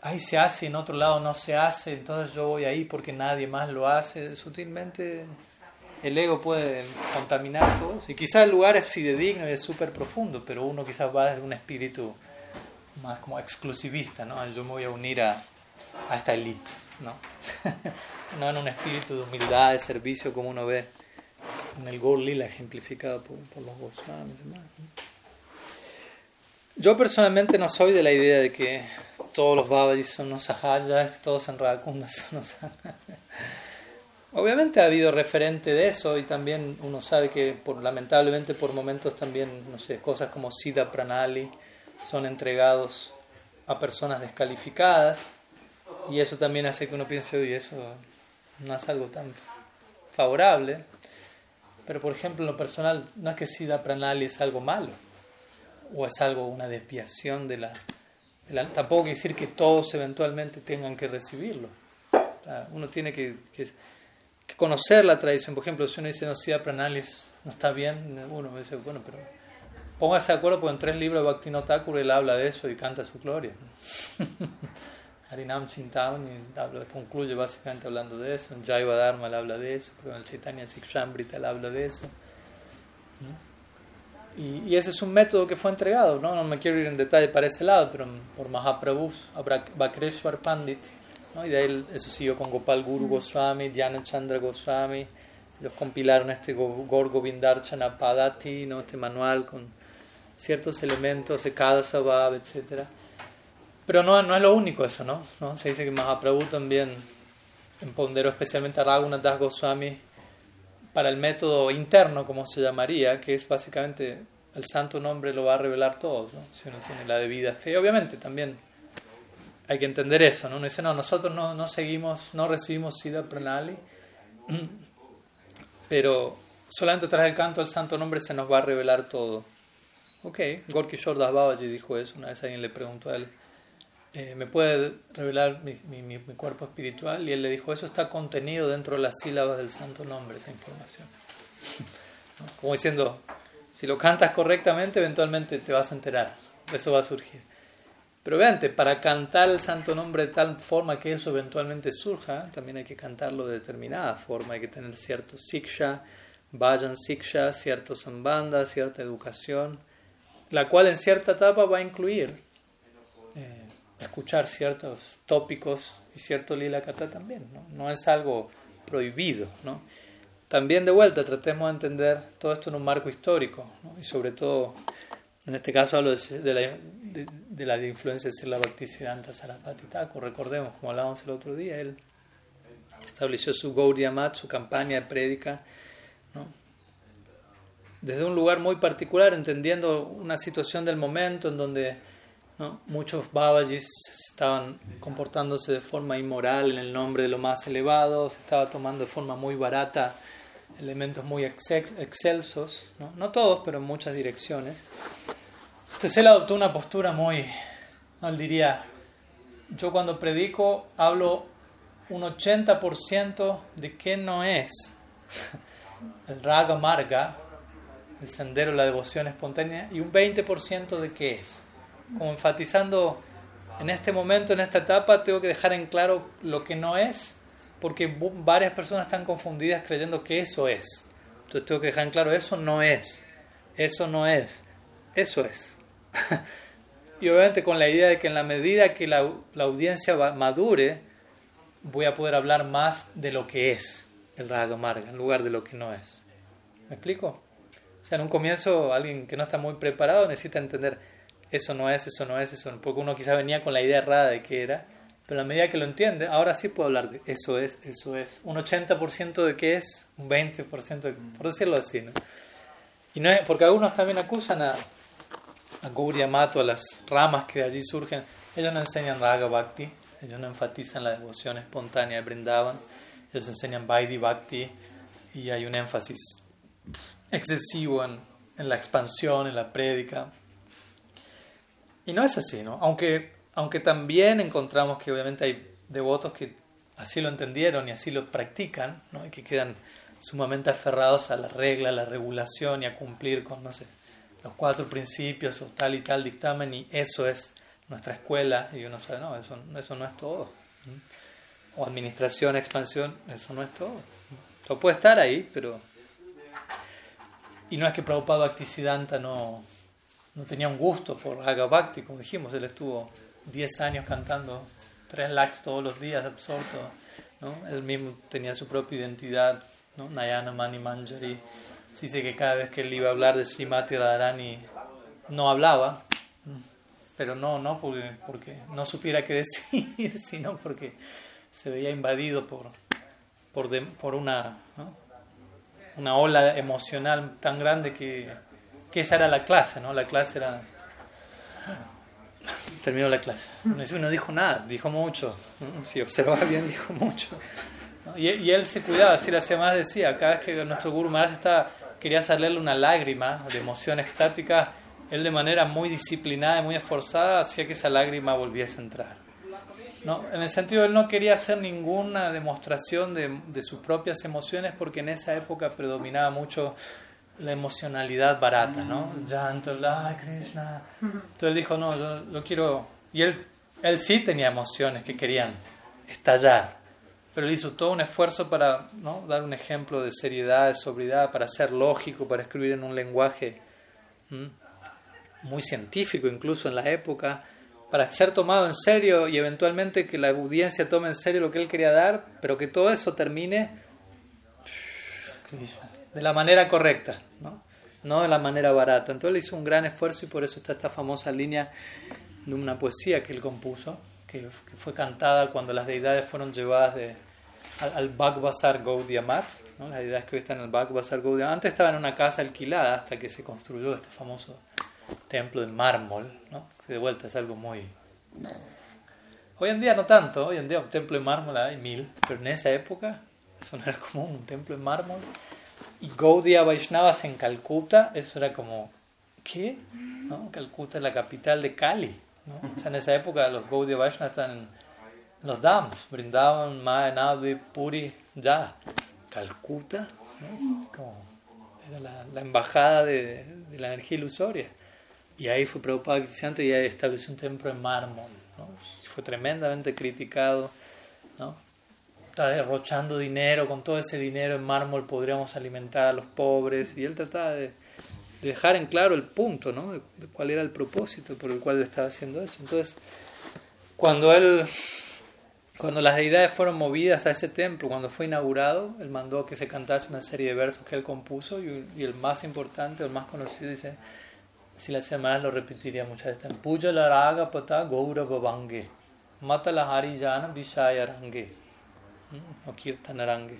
ahí se hace y en otro lado no se hace, entonces yo voy ahí porque nadie más lo hace. Sutilmente el ego puede contaminar todo. Y quizás el lugar es fidedigno y es súper profundo, pero uno quizás va desde un espíritu más como exclusivista, ¿no? Yo me voy a unir a, a esta élite, ¿no? no en un espíritu de humildad, de servicio, como uno ve en el Gol Lila ejemplificado por, los Goswamis Yo personalmente no soy de la idea de que todos los Babajis son los Sahayas, todos en Radakunda son los Obviamente ha habido referente de eso y también uno sabe que por, lamentablemente por momentos también, no sé, cosas como Sida Pranali son entregados a personas descalificadas y eso también hace que uno piense, oye, eso no es algo tan favorable. Pero por ejemplo, en lo personal, no es que Sida Pranali es algo malo o es algo, una desviación de la... tampoco quiere decir que todos eventualmente tengan que recibirlo. uno tiene que conocer la tradición. Por ejemplo, si uno dice, no, si Pranalis no está bien, uno me dice, bueno, pero póngase de acuerdo porque en tres libros de Bhakti Thakur él habla de eso y canta su gloria. Harinam Chintamani habla, concluye básicamente hablando de eso. En Jaiva Dharma él habla de eso. En el Chaitanya Sikshambrita él habla de eso. Y, y, ese es un método que fue entregado. ¿no? no me quiero ir en detalle para ese lado, pero por Mahaprabhu, Bakreshwar Pandit y de ahí eso siguió con Gopal Guru Goswami, Dhyana Chandra Goswami. Ellos compilaron este Gorgo Vindarchana Padati, ¿no? este manual con ciertos elementos de cada sabab, etc. Pero no, no es lo único eso, ¿no? ¿no? Se dice que Mahaprabhu también empoderó especialmente a Raghunath Das Goswami para el método interno, como se llamaría, que es básicamente el santo nombre lo va a revelar todo, ¿no? si uno tiene la debida fe. Obviamente también hay que entender eso, ¿no? Uno dice, no, nosotros no, no seguimos, no recibimos Siddha Pranali, pero solamente tras el canto del santo nombre se nos va a revelar todo. Ok, Gorky Das Babaji dijo eso, una vez alguien le preguntó a él, eh, ¿me puede revelar mi, mi, cuerpo espiritual? Y él le dijo, eso está contenido dentro de las sílabas del santo nombre, esa información. Como diciendo, si lo cantas correctamente, eventualmente te vas a enterar, eso va a surgir. Pero vean, para cantar el santo nombre de tal forma que eso eventualmente surja, también hay que cantarlo de determinada forma, hay que tener cierto siksha, vayan siksha, cierto sambanda, cierta educación, la cual en cierta etapa va a incluir eh, escuchar ciertos tópicos y cierto lila kata también, ¿no? no es algo prohibido, ¿no? También de vuelta tratemos de entender todo esto en un marco histórico y sobre todo, en este caso hablo de, la, de, la influencia de Bhaktisiddhanta Sarasvati Thakur. Recordemos, como hablábamos el otro día, él estableció su Gaudiya Mat, su campaña de prédica, desde un lugar muy particular, entendiendo una situación del momento en donde muchos Babajis estaban comportándose de forma inmoral en el nombre de lo más elevado, se estaba tomando de forma muy barata elementos muy excelsos, ¿no? no todos, pero en muchas direcciones. Entonces él adoptó una postura muy, no él diría, yo cuando predico hablo un 80% de qué no es el raga marga, el sendero, la devoción espontánea, y un 20% de qué es. Como enfatizando, en este momento, en esta etapa, tengo que dejar en claro lo que no es porque varias personas están confundidas creyendo que eso es. Entonces tengo que dejar en claro, eso no es, eso no es, eso es. y obviamente con la idea de que en la medida que la, la audiencia madure, voy a poder hablar más de lo que es el Raga Marga, en lugar de lo que no es. ¿Me explico? O sea, en un comienzo alguien que no está muy preparado necesita entender eso no es, eso no es, eso no, porque uno quizá venía con la idea errada de qué era pero a medida que lo entiende, ahora sí puedo hablar de eso es, eso es. Un 80% de qué es, un 20%, de, por decirlo así. ¿no? Y no es, porque algunos también acusan a, a Gauri a las ramas que de allí surgen. Ellos no enseñan Raga Bhakti, ellos no enfatizan la devoción espontánea de Brindavan, ellos enseñan Vaidhi Bhakti y hay un énfasis excesivo en, en la expansión, en la prédica. Y no es así, ¿no? Aunque aunque también encontramos que obviamente hay devotos que así lo entendieron y así lo practican, ¿no? y que quedan sumamente aferrados a la regla, a la regulación y a cumplir con, no sé, los cuatro principios o tal y tal dictamen y eso es nuestra escuela y uno sabe, no, eso, eso no es todo. O administración, expansión, eso no es todo. Eso puede estar ahí, pero... Y no es que Prabhupada Bhaktisiddhanta no, no tenía un gusto por Agabhakti, como dijimos, él estuvo 10 años cantando tres lakhs todos los días, absorto. ¿no? Él mismo tenía su propia identidad, ¿no? Nayana Mani Manjari. Se dice que cada vez que él iba a hablar de Srimati Radharani no hablaba, pero no, no porque, porque no supiera qué decir, sino porque se veía invadido por, por, por una, una ola emocional tan grande que, que esa era la clase, ¿no? La clase era terminó la clase. No dijo nada, dijo mucho. Si observaba bien, dijo mucho. Y, él se cuidaba, así hacía más, decía, cada vez que nuestro Guru Maharaj estaba, quería salirle una lágrima de emoción extática, él de manera muy disciplinada y muy esforzada hacía que esa lágrima volviese a entrar. ¿No? En el sentido, él no quería hacer ninguna demostración de, de sus propias emociones porque en esa época predominaba mucho la emocionalidad barata, ¿no? Llanto, la Krishna. Entonces él dijo, no, yo lo quiero. Y él, él sí tenía emociones que querían estallar, pero él hizo todo un esfuerzo para ¿no? dar un ejemplo de seriedad, de sobriedad, para ser lógico, para escribir en un lenguaje muy científico, incluso en la época, para ser tomado en serio y eventualmente que la audiencia tome en serio lo que él quería dar, pero que todo eso termine de la manera correcta, ¿no? de la manera barata. Entonces él hizo un gran esfuerzo y por eso está esta famosa línea de una poesía que él compuso, que, fue cantada cuando las deidades fueron llevadas al, al Bhagbasar Gaudiamat, ¿no? las deidades que hoy están en el Bhagbasar Gaudiamat. Antes estaban en una casa alquilada hasta que se construyó este famoso templo de mármol, que de vuelta es algo muy Hoy en día no tanto, hoy en día un templo de mármol hay mil, pero en esa época eso no era común, un templo de mármol. Gaudiya Vaishnavas en Calcuta, eso era como, ¿qué? ¿No? Calcuta es la capital de Cali. ¿no? O sea, en esa época los Gaudiya Vaishnavas están en los dams, brindaban Mayanadi, Puri, ya. Calcuta, ¿no? como era la, embajada de, la energía ilusoria. Y ahí fue Prabhupada y estableció un templo en mármol. ¿no? Fue tremendamente criticado. Está derrochando dinero, con todo ese dinero en mármol podríamos alimentar a los pobres. Y él trataba de, de dejar en claro el punto, ¿no? De, de, cuál era el propósito por el cual estaba haciendo eso. Entonces, cuando él cuando las deidades fueron movidas a ese templo, cuando fue inaugurado, él mandó que se cantase una serie de versos que él compuso y, y el más importante, el más conocido, dice, si las semanas lo repetiría muchas veces, Puja la raga pata gaura babange, mata la harijana vishaya range, o kirtanarange.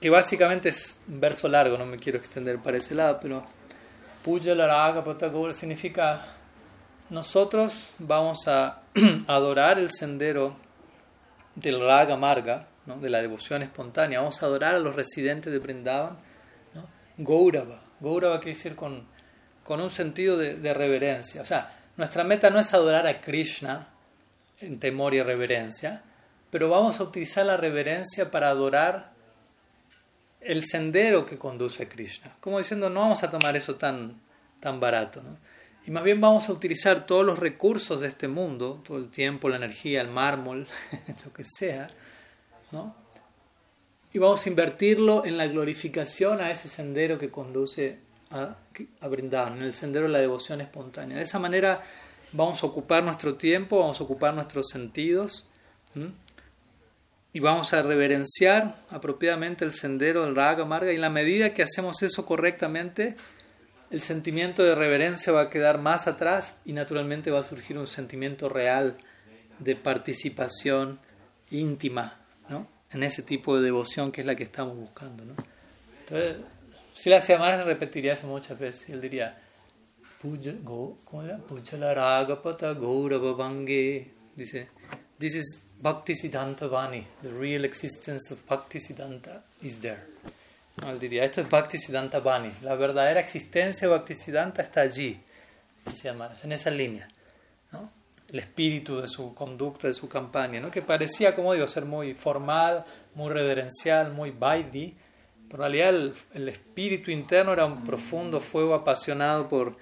Que básicamente es un verso largo, no me quiero extender para ese lado, pero Puja la raga pata gaura significa nosotros vamos a adorar el sendero del Raga Marga, ¿no? de la devoción espontánea. Vamos a adorar a los residentes de Brindavan. ¿no? Gaurava. Gaurava quiere decir con, con un sentido de, de, reverencia. O sea, nuestra meta no es adorar a Krishna en temor y reverencia, pero vamos a utilizar la reverencia para adorar el sendero que conduce a Krishna. Como diciendo, no vamos a tomar eso tan, tan barato. ¿no? Y más bien vamos a utilizar todos los recursos de este mundo, todo el tiempo, la energía, el mármol, lo que sea, ¿no? Y vamos a invertirlo en la glorificación a ese sendero que conduce a, a Brindavan, en el sendero de la devoción espontánea. De esa manera vamos a ocupar nuestro tiempo, vamos a ocupar nuestros sentidos. Y vamos a reverenciar apropiadamente el sendero del Raga Marga. Y en la medida que hacemos eso correctamente, el sentimiento de reverencia va a quedar más atrás y naturalmente va a surgir un sentimiento real de participación íntima ¿no? en ese tipo de devoción que es la que estamos buscando. ¿no? Entonces, si la se repetiría eso muchas veces, él diría, dice, this is Bhakti Siddhanta Vani, the real existence of Bhakti Siddhanta is there. No, él diría, esto es Bhaktisiddhanta Bani. La verdadera existencia de Bhaktisiddhanta está allí, en esa línea. ¿no? El espíritu de su conducta, de su campaña, ¿no? que parecía, como digo, ser muy formal, muy reverencial, muy vaidhi. Pero en realidad el, el espíritu interno era un profundo fuego apasionado por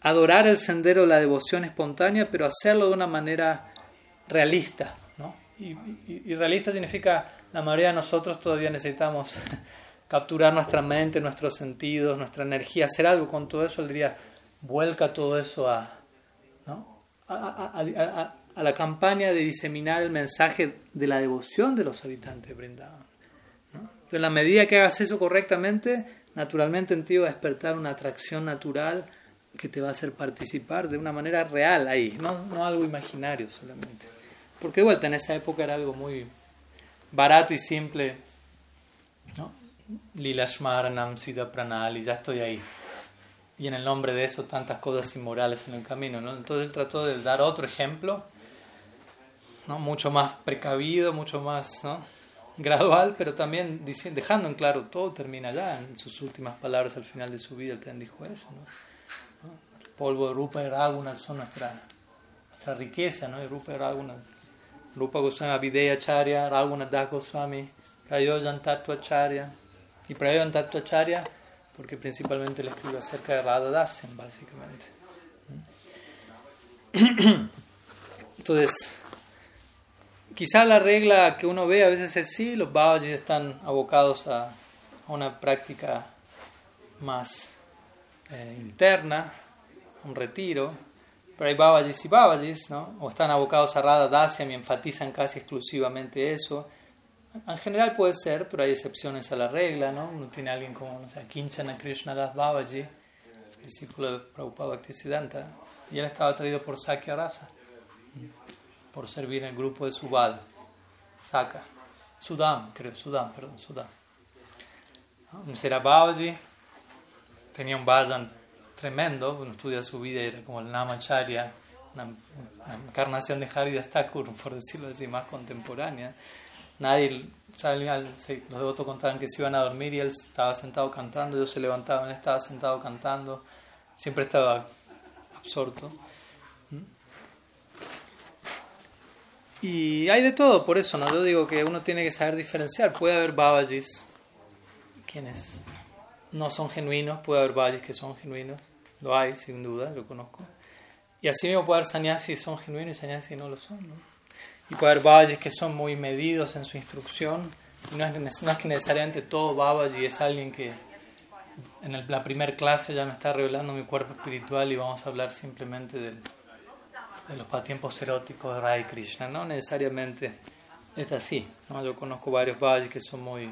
adorar el sendero de la devoción espontánea, pero hacerlo de una manera realista. Y, y, realista significa, la mayoría de nosotros todavía necesitamos capturar nuestra mente, nuestros sentidos, nuestra energía, hacer algo con todo eso, él diría, vuelca todo eso a, ¿no? a, la campaña de diseminar el mensaje de la devoción de los habitantes de Brindavan. ¿no? En la medida que hagas eso correctamente, naturalmente en ti va a despertar una atracción natural que te va a hacer participar de una manera real ahí, no, no algo imaginario solamente. Porque de vuelta en esa época era algo muy barato y simple, ¿no? Lilashmaranam Siddha Pranali, ya estoy ahí. Y en el nombre de eso tantas cosas inmorales en el camino. ¿no? Entonces él trató de dar otro ejemplo, ¿no? mucho más precavido, mucho más gradual, pero también diciendo, dejando en claro todo termina ya. En sus últimas palabras al final de su vida él también dijo eso. ¿no? El polvo de Rupa y Raguna son nuestra, nuestra riqueza, ¿no? Y Rupa y Raguna, Rupa Goswami Avideya Acharya, Raguna Das Goswami, Prayojan Tattva Acharya. Y Prayojan Tattva Acharya, porque principalmente le escribo acerca de Radha Dasen, básicamente. Entonces, quizá la regla que uno ve a veces es sí, los Babajis están abocados a, a una práctica más eh, interna, un retiro, pero hay Babajis y Babajis, ¿no? O están abocados a Radha Dasyam y enfatizan casi exclusivamente eso. En general puede ser, pero hay excepciones a la regla, ¿no? Uno tiene a alguien como, no sé, Kinchana Krishnadas Babaji, discípulo de Prabhupada Bhaktisiddhanta, y él estaba traído por Sakya Rasa, por servir en el grupo de Subal, Saka, Sudam, creo, Sudam, perdón, Sudam. Era Babaji, tenía un bhajan tremendo, uno estudia su vida, era como el Namacharya una, encarnación de Haridas Thakur, por decirlo así, más contemporánea. Nadie, los devotos contaban que se iban a dormir y él estaba sentado cantando, ellos se levantaban, él estaba sentado cantando, siempre estaba absorto. Y hay de todo, por eso, ¿no? Yo digo que uno tiene que saber diferenciar. Puede haber babajis quienes no son genuinos, puede haber babajis que son genuinos. Lo hay, sin duda, lo conozco. Y así mismo puede haber sannyasis son genuinos y sannyasis no lo son, ¿no? Y puede haber babajis que son muy medidos en su instrucción. Y no es, no es que necesariamente todo babaji es alguien que en la primera clase ya me está revelando mi cuerpo espiritual y vamos a hablar simplemente del de los pasatiempos eróticos de Rai Krishna. No necesariamente es así. ¿no? Yo conozco varios valles que son muy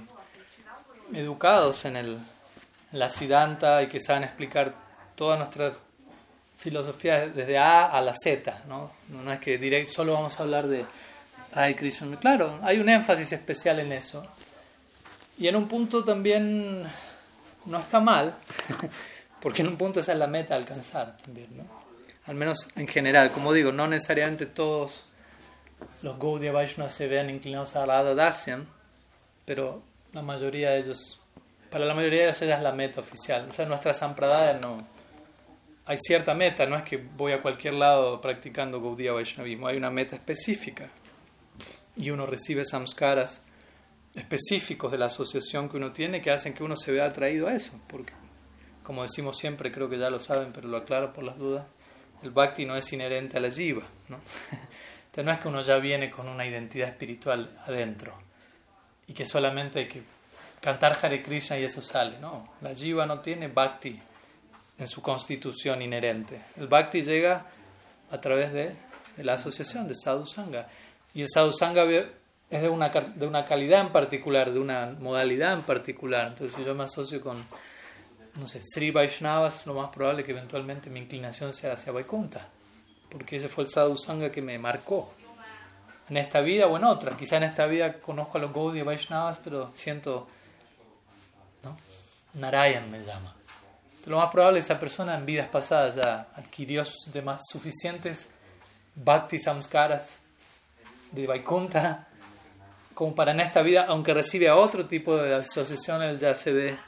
educados en, el, la Siddhanta y que saben explicar toda nuestra filosofía desde A a la Z. No, no es que directo solo vamos a hablar de Rai Krishna. Claro, hay un énfasis especial en eso. Y en un punto también no está mal, porque en un punto esa es la meta a alcanzar también, ¿no? al menos en general, como digo, no necesariamente todos los Gaudiya Vaishnavas se vean inclinados a la Dasyam, pero la mayoría de ellos, para la mayoría de ellos ella es la meta oficial. O sea, nuestra Sampradaya no. Hay cierta meta, no es que voy a cualquier lado practicando Gaudiya Vaishnavismo, hay una meta específica. Y uno recibe samskaras específicos de la asociación que uno tiene que hacen que uno se vea atraído a eso. Porque, como decimos siempre, creo que ya lo saben, pero lo aclaro por las dudas el bhakti no es inherente a la jiva. ¿no? Entonces no es que uno ya viene con una identidad espiritual adentro y que solamente hay que cantar Hare Krishna y eso sale. No, la jiva no tiene bhakti en su constitución inherente. El bhakti llega a través de, la asociación de sadhu sangha. Y el sadhu sangha es de una, de una calidad en particular, de una modalidad en particular. Entonces si yo me asocio con no sé, Sri Vaishnavas, lo más probable es que eventualmente mi inclinación sea hacia Vaikunta, porque ese fue el sadhu sangha que me marcó en esta vida o en otra. Quizá en esta vida conozco a los Gaudiya Vaishnavas, pero siento, ¿no? Narayan me llama. Lo más probable es que esa persona en vidas pasadas ya adquirió demás suficientes bhakti samskaras de Vaikunta como para en esta vida, aunque recibe a otro tipo de asociación, él ya se ve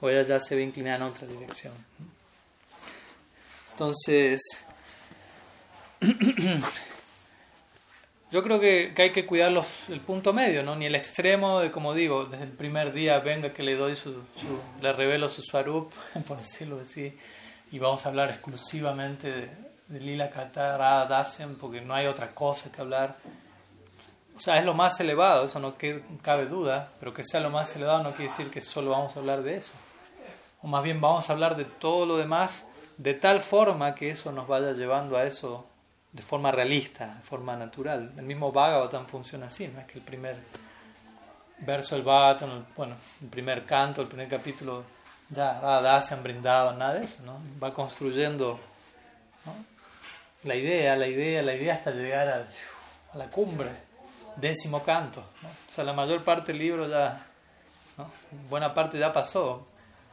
o ella ya se ve inclinada en otra dirección. Entonces, yo creo que, hay que cuidar los, el punto medio, ¿no? Ni el extremo de, como digo, desde el primer día venga que le doy su, le revelo su swarup, por decirlo así, y vamos a hablar exclusivamente de, de Lila Katara Dasen, porque no hay otra cosa que hablar. O sea, es lo más elevado, eso no cabe duda, pero que sea lo más elevado no quiere decir que solo vamos a hablar de eso o más bien vamos a hablar de todo lo demás de tal forma que eso nos vaya llevando a eso de forma realista, de forma natural. El mismo Bhagavatam funciona así, no es que el primer verso del Bhagavatam, bueno, el primer canto, el primer capítulo, ya nada se han brindado, nada de eso, ¿no? Va construyendo la idea, la idea, la idea hasta llegar a, la cumbre, décimo canto. O sea, la mayor parte del libro ya, buena parte ya pasó,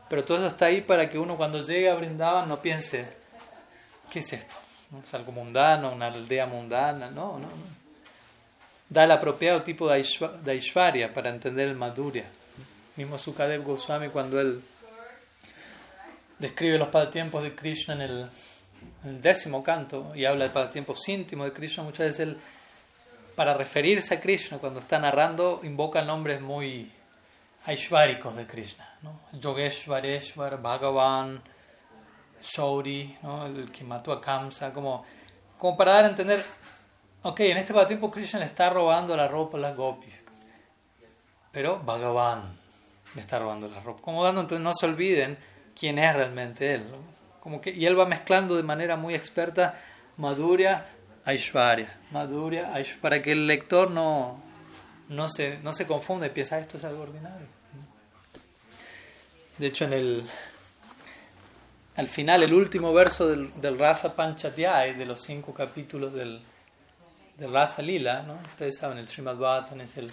pero todo eso está ahí para que uno cuando llegue a Brindavan no piense, ¿qué es esto? ¿No? ¿Es algo mundano, una aldea mundana? No, no, no. Da el apropiado tipo de Aishwarya para entender el Madhurya. Mismo Sukadev Goswami cuando él describe los pasatiempos de Krishna en el, décimo canto y habla de pasatiempos íntimos de Krishna, muchas veces él, para referirse a Krishna, cuando está narrando, invoca nombres muy aishváricos de Krishna. ¿no? Yogeshwareshwar, Bhagavan, Shauri, ¿no? el que mató a Kamsa, como, como para dar a entender, ok, en este tiempo Krishna le está robando la ropa a las gopis, pero Bhagavan le está robando la ropa, como dando entonces no se olviden quién es realmente él, como que, y él va mezclando de manera muy experta Madhurya, Aishwarya, Madhurya, Aishwarya, para que el lector no, no, se, no se confunde piensa, esto es algo ordinario. De hecho, en el, al final, el último verso del, del Rasa Panchadhyay, de los cinco capítulos del, del Rasa Lila, ¿no? ustedes saben, el Srimad Bhattan es el,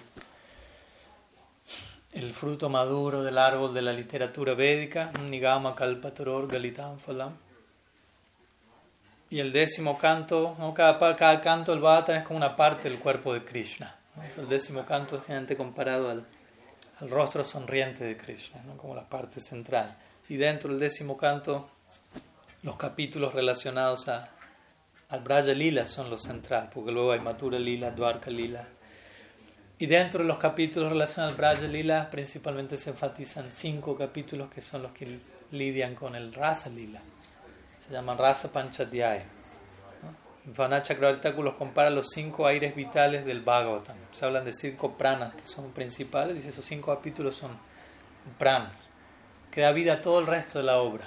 el fruto maduro del árbol de la literatura védica, Nigama Kalpataror Galitam Phalam. y el décimo canto, ¿no? cada, cada canto del Bhagavatam es como una parte del cuerpo de Krishna. el décimo canto es generalmente comparado al, al rostro sonriente de Krishna, ¿no? como la parte central. Y dentro del décimo canto, los capítulos relacionados a, al Braja Lila son los centrales, porque luego hay Matura Lila, Dwarka Lila. Y dentro de los capítulos relacionados al Braja Lila, principalmente se enfatizan cinco capítulos que son los que lidian con el Rasa Lila se llaman Rasa Panchadhyaya. ¿no? los compara los cinco aires vitales del Bhagavatam. Se hablan de cinco pranas que son principales, dice esos cinco capítulos son pranas, que da vida a todo el resto de la obra.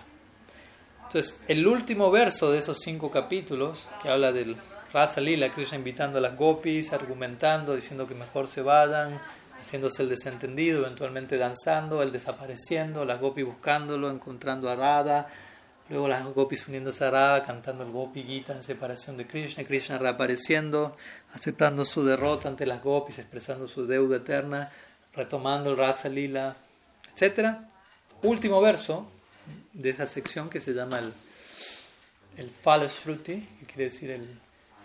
Entonces, el último verso de esos cinco capítulos, que habla del Rasa Lila, Krishna invitando a las gopis, argumentando, diciendo que mejor se vayan, haciéndose el desentendido, eventualmente danzando, el desapareciendo, las gopis buscándolo, encontrando a Radha, Luego las gopis uniéndose a Radha, cantando el Gopi Gita en separación de Krishna, Krishna reapareciendo, aceptando su derrota ante las gopis, expresando su deuda eterna, retomando el Rasa Lila, etc. Último verso de esa sección que se llama el, el Falashruti, que quiere decir el,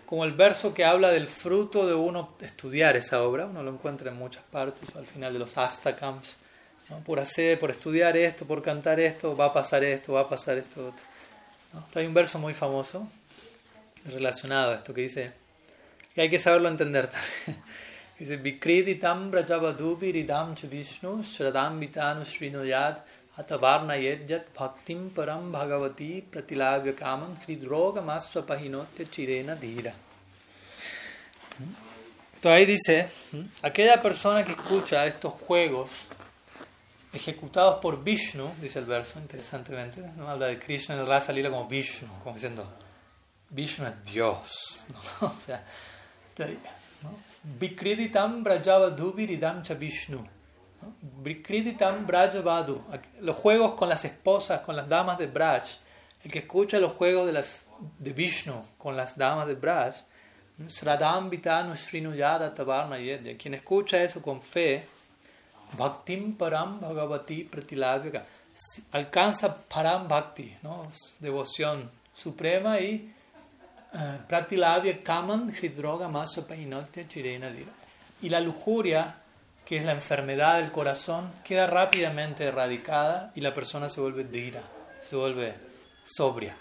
como el verso que habla del fruto de uno estudiar esa obra, uno lo encuentra en muchas partes, al final de los Astakams por hacer, por estudiar esto, por cantar esto, va a pasar esto, va a pasar esto. ¿no? Hay un verso muy famoso relacionado a esto que dice, y hay que saberlo entender también. Dice, Vikreditam brajavadubiridam vishnu shradam vitanu srinoyad atavarna yedjat bhaktim param bhagavati pratilavya kamam hridroga masvapahinotya chirena dhira. Entonces ahí dice, aquella persona que escucha estos juegos ejecutados por Vishnu, dice el verso, interesantemente, ¿no? habla de Krishna en el Rasa Lila como Vishnu, como diciendo, Vishnu es Dios, ¿no? o sea, Vikriditam Brajavaduviridam cha Vishnu. Vikriditam Brajavadu. Los juegos con las esposas, con las damas de Braj. El que escucha los juegos de, las, de Vishnu con las damas de Braj. Sradam Vitanu Srinuyada Tavarna Quien escucha eso con fe Bhaktim Param Bhagavati Pratilavya. Alcanza Param Bhakti, ¿no? devoción suprema y uh, Pratilavya Kaman Hridroga Masa Chirena Y la lujuria, que es la enfermedad del corazón, queda rápidamente erradicada y la persona se vuelve dira, se vuelve sobria.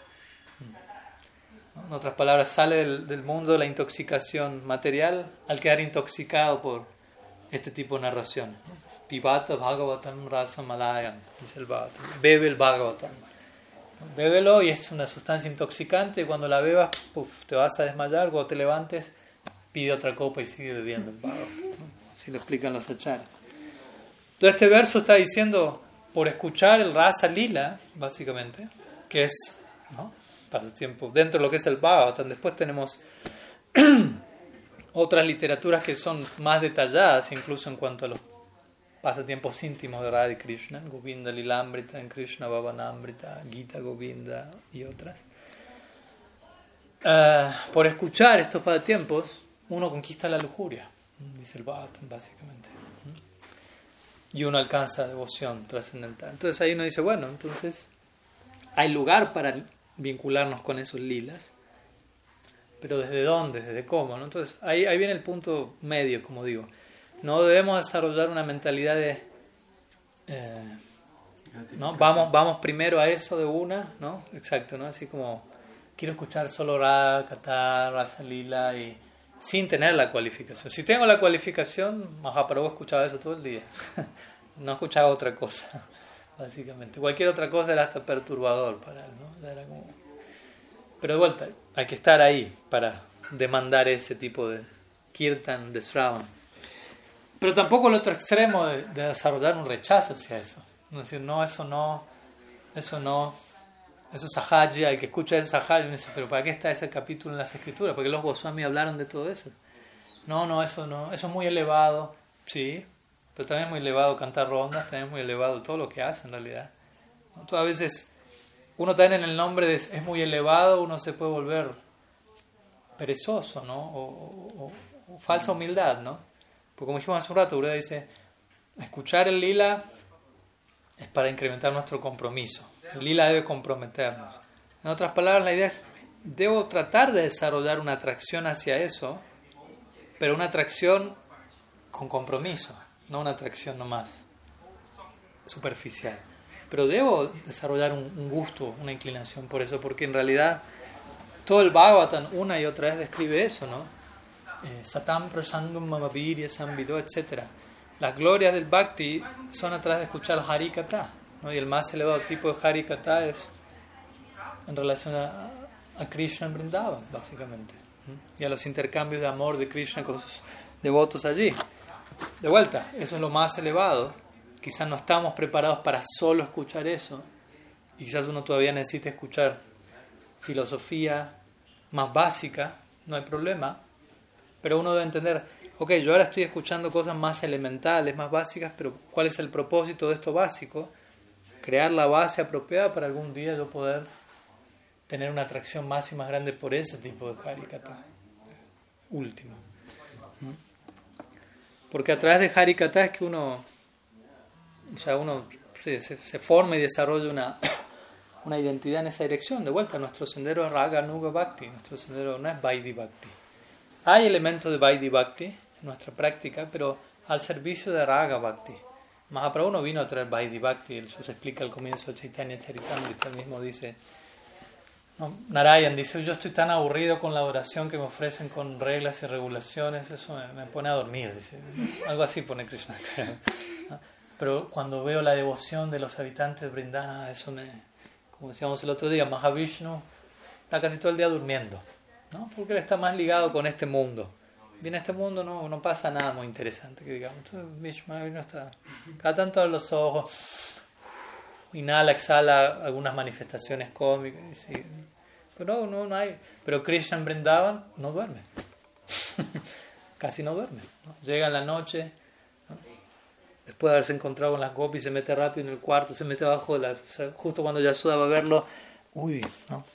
En otras palabras, sale del, mundo la intoxicación material al quedar intoxicado por este tipo de narración. Pibata Bhagavatam Rasa Malayan, dice el Bhagavatam. Bebe el Bhagavatam. Bébelo y es una sustancia intoxicante. Cuando la bebas, te vas a desmayar. Cuando te levantes, pide otra copa y sigue bebiendo el Bhagavatam. Así lo explican los achares. Entonces, este verso está diciendo, por escuchar el Rasa Lila, básicamente, que es ¿no? pasatiempo dentro de lo que es el Bhagavatam. Después tenemos otras literaturas que son más detalladas, incluso en cuanto a los pasatiempos íntimos de Radha Krishna, Govinda Lilambrita, en Krishna Bhavanamrita, Gita Govinda y otras. Eh, por escuchar estos pasatiempos, uno conquista la lujuria, dice el Bhagavatam, básicamente. Y uno alcanza devoción trascendental. Entonces ahí uno dice, bueno, entonces hay lugar para vincularnos con esos lilas, pero ¿desde dónde? ¿Desde cómo? ¿no? Entonces ahí, ahí viene el punto medio, como digo no debemos desarrollar una mentalidad de... Eh, ¿no? vamos, vamos primero a eso de una, ¿no? Exacto, ¿no? Así como quiero escuchar solo Radha, Qatar, Rasa Lila y sin tener la cualificación. Si tengo la cualificación, Mahaprabhu escuchaba eso todo el día. no escuchaba otra cosa, básicamente. Cualquier otra cosa era hasta perturbador para él, ¿no? Era como... Pero de vuelta, hay que estar ahí para demandar ese tipo de kirtan, de Shravan. Pero tampoco el otro extremo de, desarrollar un rechazo hacia eso. No decir, no, eso no, eso no, eso es ahaji, el que escucha eso es ahaji, dice, pero ¿para qué está ese capítulo en las escrituras? Porque los Goswami hablaron de todo eso. No, no, eso no, eso es muy elevado, sí, pero también es muy elevado cantar rondas, también es muy elevado todo lo que hace en realidad. A veces uno también en el nombre de es muy elevado, uno se puede volver perezoso, ¿no? o falsa humildad, ¿no? Porque como dijimos hace un rato, dice, escuchar el lila es para incrementar nuestro compromiso. Lila debe comprometernos. En otras palabras, la idea es debo tratar de desarrollar una atracción hacia eso, pero una atracción con compromiso, no una atracción nomás superficial. Pero debo desarrollar un, gusto, una inclinación por eso, porque en realidad todo el Bhagavatam una y otra vez describe eso, ¿no? Eh, Satam prasangam mamavirya samvido, etc. Las glorias del Bhakti son a través de escuchar el Harikata, ¿no? y el más elevado tipo de Harikata es en relación a, a Krishna en Vrindavan, básicamente, y a los intercambios de amor de Krishna con sus devotos allí. De vuelta, eso es lo más elevado. Quizás no estamos preparados para solo escuchar eso, y quizás uno todavía necesite escuchar filosofía más básica, no hay problema, pero uno debe entender, ok, yo ahora estoy escuchando cosas más elementales, más básicas, pero ¿cuál es el propósito de esto básico? Crear la base apropiada para algún día yo poder tener una atracción más y más grande por ese tipo de Harikata. Último. Porque a través de Harikata es que uno, o sea, uno se, se, forma y desarrolla una, una identidad en esa dirección. De vuelta, nuestro sendero es Raga Nuga Bhakti, nuestro sendero no es Vaidhi Bhakti. Hay elementos de Vaidhi Bhakti en nuestra práctica, pero al servicio de Raga Bhakti. Mahaprabhu no vino a traer Vaidhi Bhakti, eso se explica al comienzo de Chaitanya Charitamrita, él mismo dice Narayan dice, yo estoy tan aburrido con la adoración que me ofrecen con reglas y regulaciones, eso me, pone a dormir, dice. Algo así pone Krishna. Pero cuando veo la devoción de los habitantes de Brindana, eso me, como decíamos el otro día, Mahavishnu está casi todo el día durmiendo, ¿no? porque él está más ligado con este mundo. Viene este mundo no, no pasa nada muy interesante, que digamos. Entonces, Vishnu está cada tanto a los ojos, inhala, exhala algunas manifestaciones cómicas. Pero no, no hay. Pero Krishna Brindavan no duerme. Casi no duerme. Llega en la noche, después de haberse encontrado con las gopis, se mete rápido en el cuarto, se mete abajo, de la, justo cuando Yasuda va a verlo, uy, ¿no?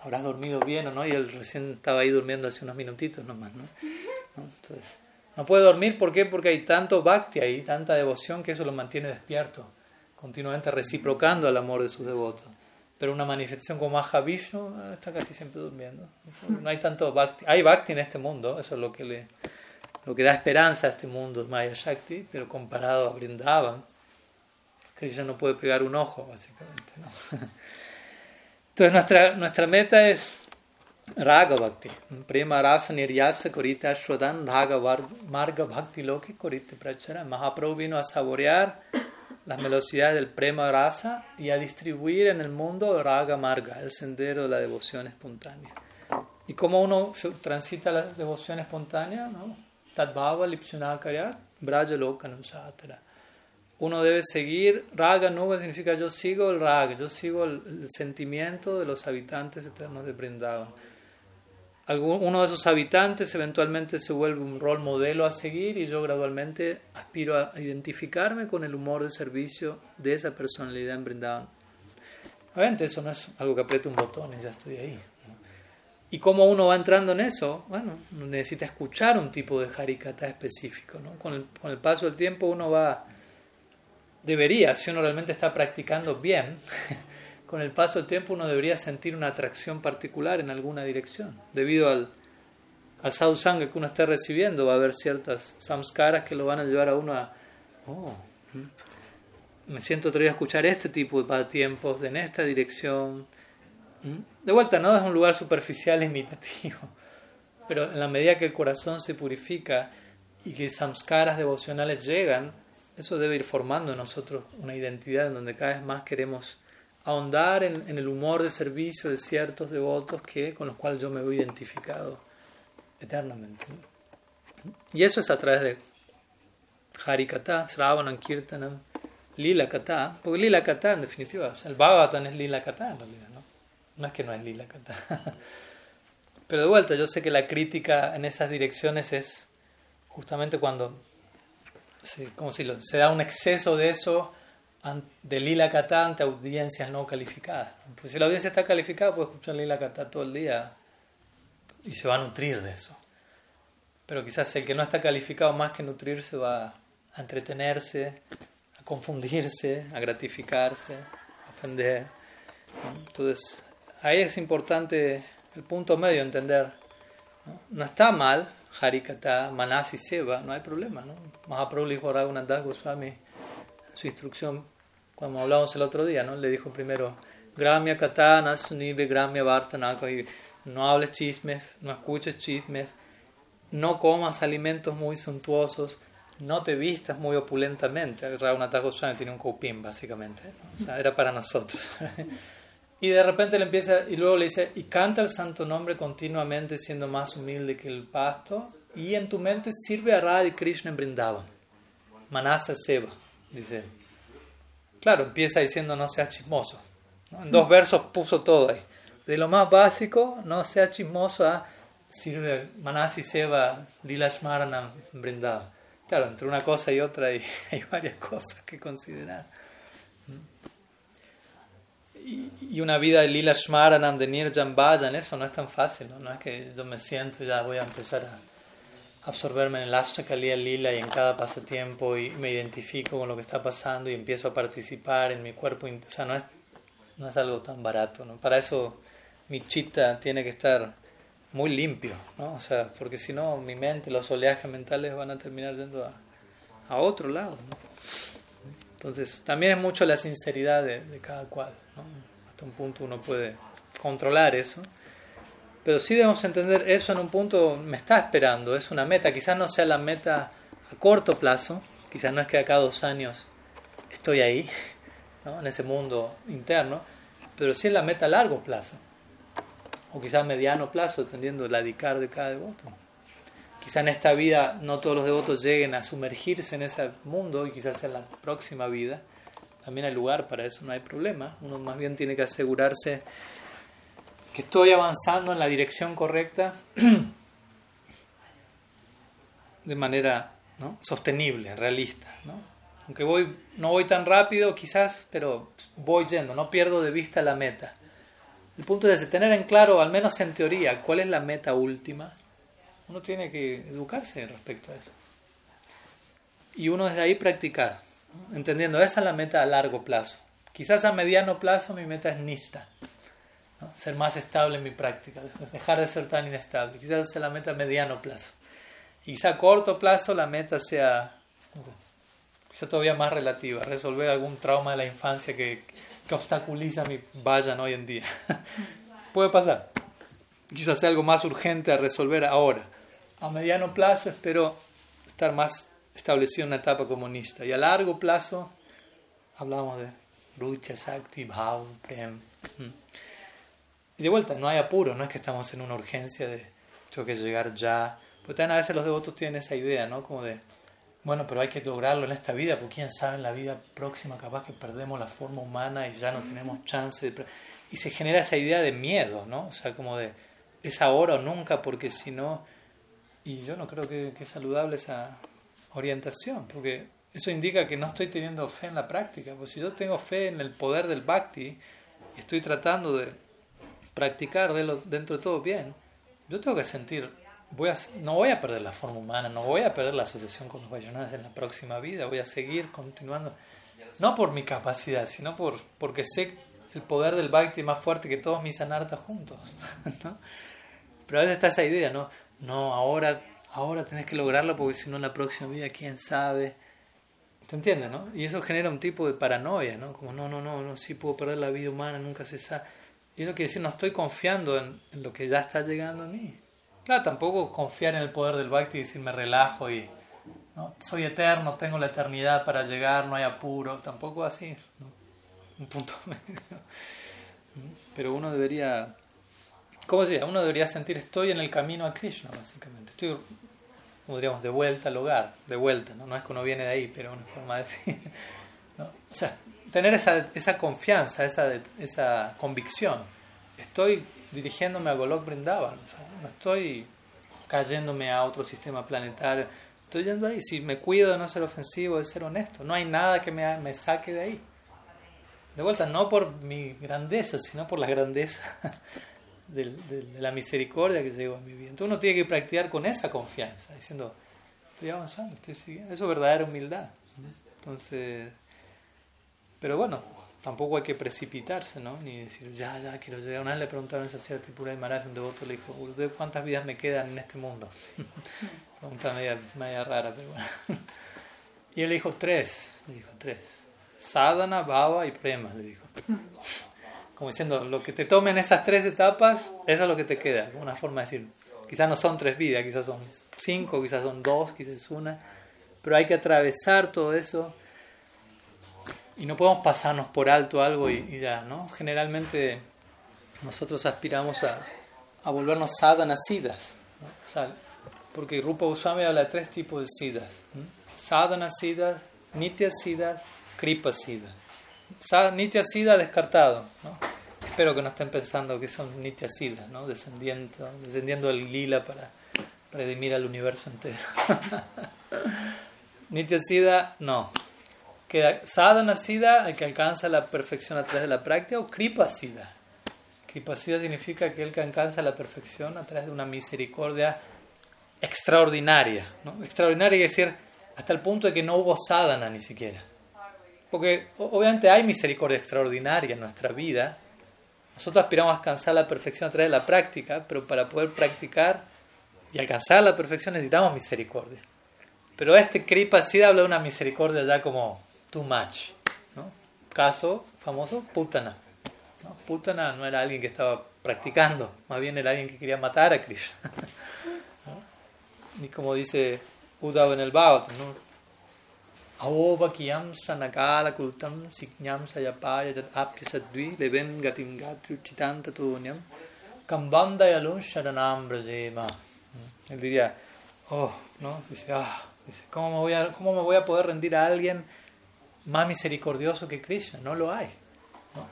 ¿Habrás dormido bien o no? Y él recién estaba ahí durmiendo hace unos minutitos nomás, ¿no? Entonces, no puede dormir, ¿por qué? Porque hay tanto bhakti ahí, tanta devoción que eso lo mantiene despierto continuamente reciprocando al amor de sus devotos. Pero una manifestación como Mahavishnu eh, está casi siempre durmiendo. No hay tanto bhakti. Hay bhakti en este mundo, eso es lo que, le, lo que da esperanza a este mundo, Maya Shakti, pero comparado a Vrindavan, Krishna no puede pegar un ojo, básicamente. Entonces nuestra, nuestra meta es Raga Bhakti. Prema Rasa Niryasa Korita Shrodan Raga Marga Bhakti Loki Korita Prachara. Mahaprabhu vino a saborear las velocidades del prema rasa y a distribuir en el mundo raga marga, el sendero de la devoción espontánea. ¿Y cómo uno transita la devoción espontánea? ¿no? Tadbhava lipsunakarya braja lokanusatara. Uno debe seguir, raga nuga significa yo sigo el raga, yo sigo el, sentimiento de los habitantes eternos de Vrindavan uno de esos habitantes eventualmente se vuelve un rol modelo a seguir y yo gradualmente aspiro a identificarme con el humor de servicio de esa personalidad en Brindavan. Obviamente eso no es algo que apriete un botón y ya estoy ahí. Y cómo uno va entrando en eso, bueno, necesita escuchar un tipo de harikata específico. ¿no? Con, el, con el paso del tiempo uno va, debería, si uno realmente está practicando bien, con el paso del tiempo uno debería sentir una atracción particular en alguna dirección. Debido al, al sadhusanga que uno esté recibiendo, va a haber ciertas samskaras que lo van a llevar a uno a, oh, me siento atrevido a escuchar este tipo de tiempos en esta dirección. De vuelta, no es un lugar superficial e imitativo, pero en la medida que el corazón se purifica y que samskaras devocionales llegan, eso debe ir formando en nosotros una identidad en donde cada vez más queremos ahondar en, el humor de servicio de ciertos devotos que, con los cuales yo me veo identificado eternamente. Y eso es a través de Harikata, Sravanam, Kirtanam, Lila Kata, porque Lila Kata en definitiva, el Bhagavatam es Lila Kata en realidad, ¿no? No es que no es Lila Kata. Pero de vuelta, yo sé que la crítica en esas direcciones es justamente cuando como si se da un exceso de eso de Lila Kata ante audiencias no calificadas. Pues si la audiencia está calificada, puede escuchar Lila Kata todo el día y se va a nutrir de eso. Pero quizás el que no está calificado más que nutrirse va a entretenerse, a confundirse, a gratificarse, a ofender. Entonces, ahí es importante el punto medio, entender. No, está mal, Harikata, Manasi Seva, no hay problema. ¿no? Mahaprabhu le dijo a Raghunath Goswami, su instrucción, cuando hablamos el otro día, ¿no? le dijo primero, Gramya Katana, Sunibe, Gramya Vartanaka, no hables chismes, no escuches chismes, no comas alimentos muy suntuosos, no te vistas muy opulentamente. Raghunath Goswami tiene un copín, básicamente. Era para nosotros. y de repente le empieza, y luego le dice, y canta el santo nombre continuamente siendo más humilde que el pasto, y en tu mente sirve a Radha y Krishna en Brindavan. Manasa Seva, dice. Claro, empieza diciendo no seas chismoso. En dos versos puso todo ahí. De lo más básico, no sea chismoso, a sirve Manasi Seva, Lila Shmaranam, Brindavan. Claro, entre una cosa y otra hay, hay varias cosas que considerar. Y, una vida de Lila Shmaranam, de Nirjan Vayan, eso no es tan fácil, ¿no? no es que yo me siento y ya voy a empezar a absorberme en el Ashtakaliya Lila y en cada pasatiempo y me identifico con lo que está pasando y empiezo a participar en mi cuerpo. O sea, no es, no es algo tan barato, ¿no? Para eso mi chita tiene que estar muy limpio, ¿no? O sea, porque si no, mi mente, los oleajes mentales van a terminar yendo a, a otro lado, ¿no? Entonces, también es mucho la sinceridad de, de cada cual, ¿no? Hasta un punto uno puede controlar eso, pero sí debemos entender eso en un punto me está esperando, es una meta, quizás no sea la meta a corto plazo, quizás no es que acá dos años estoy ahí, ¿no? en ese mundo interno, pero sí es la meta a largo plazo o quizás mediano plazo, dependiendo de la dedicar de cada devoto. Quizás en esta vida no todos los devotos lleguen a sumergirse en ese mundo y quizás en la próxima vida también hay lugar para eso, no hay problema. Uno más bien tiene que asegurarse que estoy avanzando en la dirección correcta de manera sostenible, realista. Aunque voy, no voy tan rápido quizás, pero voy yendo, no pierdo de vista la meta. El punto es tener en claro, al menos en teoría, cuál es la meta última. Uno tiene que educarse respecto a eso. Y uno desde ahí practicar, entendiendo, esa es la meta a largo plazo. Quizás a mediano plazo mi meta es nista, ser más estable en mi práctica, dejar de ser tan inestable. Quizás es la meta a mediano plazo. Y quizá a corto plazo la meta sea, quizá todavía más relativa, resolver algún trauma de la infancia que, que obstaculiza mi vayan hoy en día. Puede pasar. Quizás sea algo más urgente a resolver ahora. A mediano plazo espero estar más establecido en una etapa comunista. Y a largo plazo hablamos de lucha, sakti, bhav, prem. Y de vuelta, no hay apuro, no es que estamos en una urgencia de tengo que llegar ya. Porque también a veces los devotos tienen esa idea, ¿no? Como de bueno, pero hay que lograrlo en esta vida, porque quién sabe en la vida próxima capaz que perdemos la forma humana y ya no tenemos chance. De... Y se genera esa idea de miedo, ¿no? O sea, como de es ahora o nunca, porque si no... Y yo no creo que, es saludable esa orientación, porque eso indica que no estoy teniendo fe en la práctica. Pues si yo tengo fe en el poder del bhakti estoy tratando de practicar dentro de todo bien, yo tengo que sentir voy a, no voy a perder la forma humana, no voy a perder la asociación con los Vayonadas en la próxima vida, voy a seguir continuando, no por mi capacidad, sino por, porque sé el poder del Bhakti más fuerte que todos mis anartas juntos. ¿no? Pero a veces está esa idea, ¿no? No, ahora, ahora tenés que lograrlo porque si no en la próxima vida, quién sabe. ¿Te entiendes, no? Y eso genera un tipo de paranoia, ¿no? Como, no, no, no, no, sí puedo perder la vida humana, nunca se sabe. Y eso quiere decir, no estoy confiando en lo que ya está llegando a mí. Claro, tampoco confiar en el poder del Bhakti y decir me relajo y ¿no? soy eterno, tengo la eternidad para llegar, no hay apuro, tampoco así, un punto medio. Pero uno debería, ¿cómo se Uno debería sentir estoy en el camino a Krishna, básicamente. Estoy, como diríamos, de vuelta al hogar, de vuelta, ¿no? No es que uno viene de ahí, pero una forma de decir. ¿no? O sea, tener esa, esa confianza, esa, esa convicción. Estoy dirigiéndome a Golok Brindavan. no estoy cayéndome a otro sistema planetario. Estoy yendo ahí. Si me cuido de no ser ofensivo, de ser honesto, no hay nada que me, me saque de ahí. De vuelta, no por mi grandeza, sino por la grandeza de, la misericordia que llevo a mi vida. Entonces uno tiene que practicar con esa confianza, diciendo, estoy avanzando, estoy siguiendo. Eso es verdadera humildad. Entonces, pero bueno, tampoco hay que precipitarse, ¿no? Ni decir, ya, ya, quiero llegar. Una vez le preguntaron a Sacía Tripura y Maharaj, un devoto, le dijo, ¿cuántas vidas me quedan en este mundo? Pregunta media, media rara, pero bueno. Y él le dijo, tres, le dijo, tres. Sadhana, Bhava y Prema, le dijo. Como diciendo, lo que te tomen esas tres etapas, eso es lo que te queda. Una forma de decir, quizás no son tres vidas, quizás son cinco, quizás son dos, quizás una. Pero hay que atravesar todo eso y no podemos pasarnos por alto algo y, ya, ¿no? Generalmente nosotros aspiramos a, a volvernos sadhana siddhas, ¿no? porque Rupa Goswami habla de tres tipos de siddhas. Sadhana siddhas, nitya siddhas, kripa siddhas. Nitya descartado, ¿no? Espero que no estén pensando que son nitya ¿no? Descendiendo, descendiendo del lila para redimir al universo entero. nitya siddha, no que sadhana siddha, el que alcanza la perfección a través de la práctica, o kripa siddha. Kripa siddha significa aquel que alcanza la perfección a través de una misericordia extraordinaria. ¿no? Extraordinaria quiere decir hasta el punto de que no hubo sadhana ni siquiera. Porque obviamente hay misericordia extraordinaria en nuestra vida. Nosotros aspiramos a alcanzar la perfección a través de la práctica, pero para poder practicar y alcanzar la perfección necesitamos misericordia. Pero este Kripa Siddha habla de una misericordia ya como too much. ¿no? Caso famoso, Putana. ¿no? Putana no era alguien que estaba practicando, más bien era alguien que quería matar a Krishna. ¿no? Y como dice Uddhava en el Bhagavatam, ¿no? Avobakiyam sanakala kultam siknyam sayapaya apya sadvi leven gatim gatru chitanta tunyam kambandayalun sharanam brajema. Él diría, oh, ¿no? Dice, ah, dice, ¿cómo me, voy a, ¿cómo me voy a poder rendir a alguien más misericordioso que Krishna, no lo hay.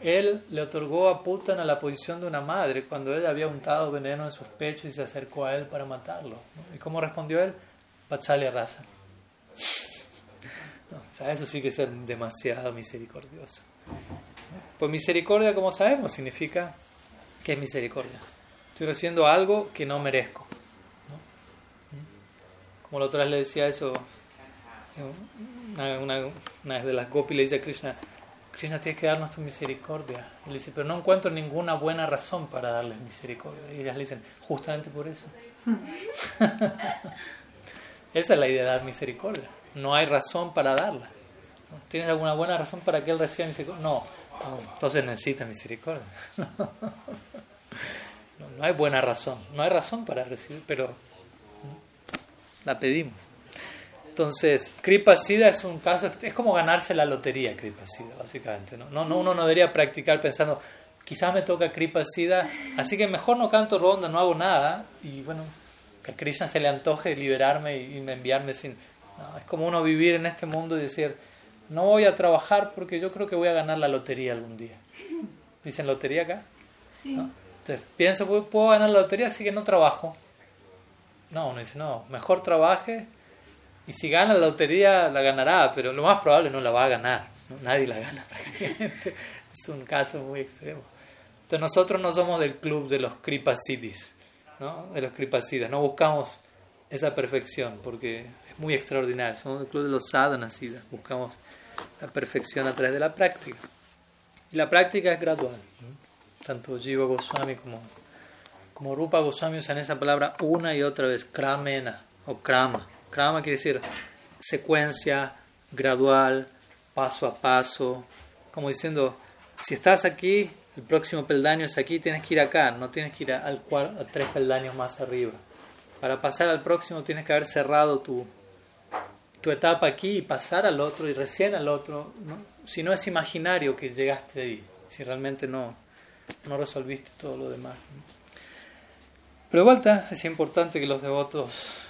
Él le otorgó a Putana la posición de una madre cuando él había untado veneno en sus pechos y se acercó a él para matarlo. ¿Y cómo respondió él? Vatsalya raza. o sea, eso sí que es demasiado misericordioso. Pues misericordia, como sabemos, significa que es misericordia. Estoy recibiendo algo que no merezco. Como la otra vez le decía eso una, una, de las gopis le dice a Krishna, Krishna tienes que darnos tu misericordia. Y le dice, pero no encuentro ninguna buena razón para darles misericordia. Y ellas le dicen, justamente por eso. Esa es la idea de dar misericordia. No hay razón para darla. ¿Tienes alguna buena razón para que él reciba misericordia? No. entonces necesita misericordia. no hay buena razón. No hay razón para recibir, pero la pedimos. Entonces, Kripa Siddha es un caso, es como ganarse la lotería, Kripa Siddha, básicamente. ¿no? No, uno no debería practicar pensando, quizás me toca Kripa Siddha, así que mejor no canto ronda, no hago nada, y bueno, que a Krishna se le antoje liberarme y, enviarme sin... No, es como uno vivir en este mundo y decir, no voy a trabajar porque yo creo que voy a ganar la lotería algún día. ¿Dicen lotería acá? Sí. Entonces, pienso, puedo ganar la lotería, así que no trabajo. No, uno dice, no, mejor trabaje y si gana la lotería, la ganará, pero lo más probable no la va a ganar. Nadie la gana prácticamente. Es un caso muy extremo. Entonces nosotros no somos del club de los Kripasidis, ¿no? de los Kripasidas. No buscamos esa perfección porque es muy extraordinario. Somos del club de los Sadhanasidas. Buscamos la perfección a través de la práctica. Y la práctica es gradual. Tanto Jiva Goswami como, como Rupa Goswami usan esa palabra una y otra vez, kramena o krama Krama quiere decir secuencia, gradual, paso a paso, como diciendo, si estás aquí, el próximo peldaño es aquí, tienes que ir acá, no tienes que ir al a tres peldaños más arriba. Para pasar al próximo tienes que haber cerrado tu, tu etapa aquí y pasar al otro y recién al otro. Si no es imaginario que llegaste ahí, si realmente no, no resolviste todo lo demás. Pero de vuelta es importante que los devotos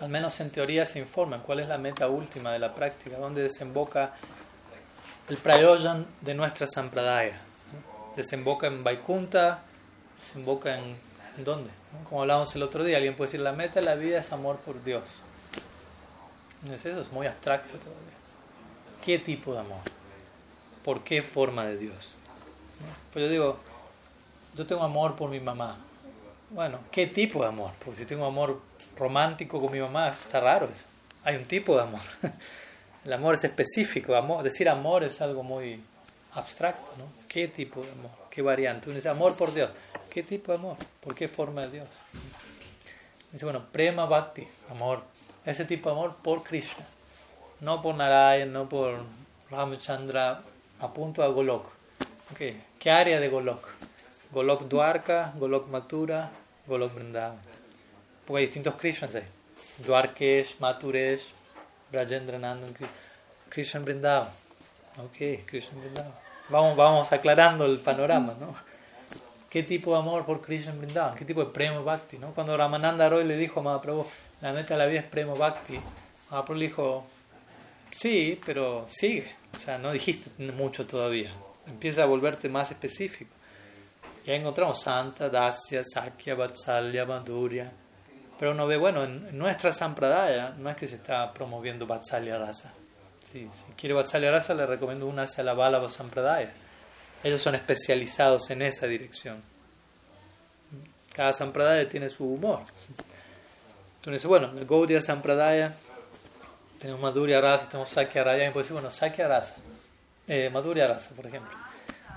al menos en teoría, se informan cuál es la meta última de la práctica, dónde desemboca el prayojan de nuestra sampradaya. Desemboca en Vaikunta, desemboca en, ¿en dónde? Como hablábamos el otro día, alguien puede decir, la meta de la vida es amor por Dios. No es eso, es muy abstracto todavía. ¿Qué tipo de amor? ¿Por qué forma de Dios? Pues yo digo, yo tengo amor por mi mamá. Bueno, ¿qué tipo de amor? Porque si tengo amor romántico con mi mamá, está raro. Hay un tipo de amor. El amor es específico, amor, decir amor es algo muy abstracto, ¿no? ¿Qué tipo de amor? ¿Qué variante? Uno dice amor por Dios. ¿Qué tipo de amor? ¿Por qué forma de Dios? Dice, bueno, prema bhakti, amor. Ese tipo de amor por Krishna. No por Narayan, no por Ramachandra, apunto a Golok. Okay. ¿Qué área de Golok? Golok Dwarka, Golok Mathura, Golok Vrindavan. Porque hay distintos Krishnas ahí. Dwarkesh, Mathuresh, Brajendra Nandan, Krishna Vrindavan. Ok, Krishna Vrindavan. Vamos, vamos aclarando el panorama, ¿no? ¿Qué tipo de amor por Krishna Vrindavan? ¿Qué tipo de prema bhakti? ¿no? Cuando Ramananda Roy le dijo a Mahaprabhu, la meta de la vida es prema bhakti, Mahaprabhu le dijo, sí, pero sigue. O sea, no dijiste mucho todavía. Empieza a volverte más específico. Ya encontramos Santa, Dasya, Sakya, Vatsalya, Madhurya. Pero uno ve, bueno, en nuestra Sampradaya no es que se está promoviendo Vatsalya Rasa. si quiere Vatsalya Rasa, le recomiendo una hacia la Balava Sampradaya. Ellos son especializados en esa dirección. Cada Sampradaya tiene su humor. Entonces, bueno, la Gaudiya Sampradaya, tenemos Madhurya Rasa, tenemos Sakya Raya, y puede decir, bueno, Sakya Rasa, eh, Madhurya Rasa, por ejemplo.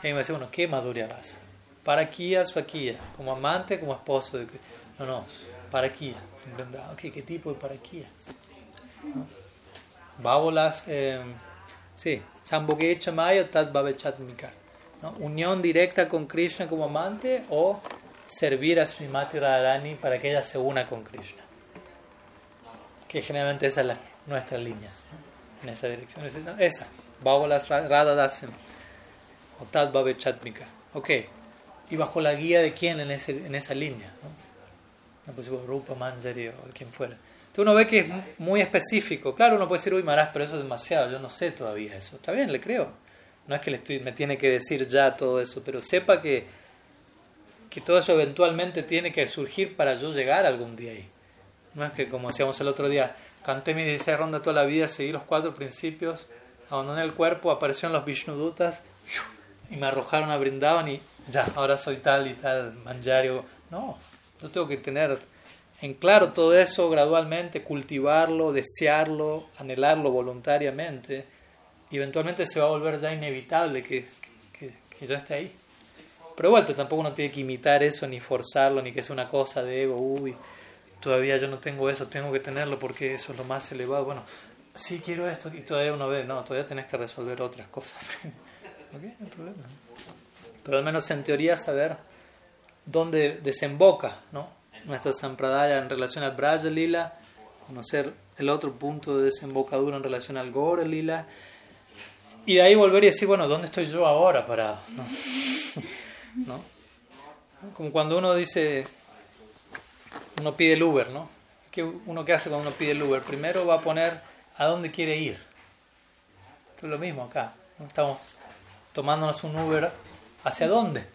Y me dice, bueno, ¿qué Madhurya Rasa? Para Kia, Swakia, como amante, como esposo de No, no, para Kia. Okay, ¿Qué tipo de para Kia? ¿No? Bábolas, eh, sí, Maya, Tat Babechatmika. ¿no? Unión directa con Krishna como amante o servir a Srimati Radharani para que ella se una con Krishna. Que generalmente esa es la, nuestra línea, ¿no? en esa dirección. Esa, Bábolas Radhadasen o Tat Babechatmika. Ok. ¿Y bajo la guía de quién en, ese, en esa línea? ¿no? Pues, Rupa Manjari o quien fuera. Entonces uno ve que es muy específico. Claro, uno puede decir, uy, Marás, pero eso es demasiado. Yo no sé todavía eso. Está bien, le creo. No es que le estoy, me tiene que decir ya todo eso, pero sepa que, que todo eso eventualmente tiene que surgir para yo llegar algún día ahí. No es que, como decíamos el otro día, canté mis 16 rondas toda la vida, seguí los cuatro principios, abandoné el cuerpo, aparecieron los Vishnudutas y me arrojaron a Brindavan y ya, ahora soy tal y tal, manjario. No, yo tengo que tener en claro todo eso gradualmente, cultivarlo, desearlo, anhelarlo voluntariamente, y eventualmente se va a volver ya inevitable que, que, que yo esté ahí. Pero igual tampoco uno tiene que imitar eso, ni forzarlo, ni que sea una cosa de ego, uy, todavía yo no tengo eso, tengo que tenerlo porque eso es lo más elevado. Bueno, sí quiero esto, y todavía uno ve, no, todavía tenés que resolver otras cosas. ¿Ok? No hay problema pero al menos en teoría saber dónde desemboca ¿no? nuestra sampradaya en relación al Braja Lila, conocer el otro punto de desembocadura en relación al Gora Lila, y de ahí volver y decir, bueno, ¿dónde estoy yo ahora para ¿No? Como cuando uno dice, uno pide el Uber, ¿no? ¿Qué uno qué hace cuando uno pide el Uber? Primero va a poner a dónde quiere ir. Esto es lo mismo acá. Estamos tomándonos un Uber ¿Hacia dónde?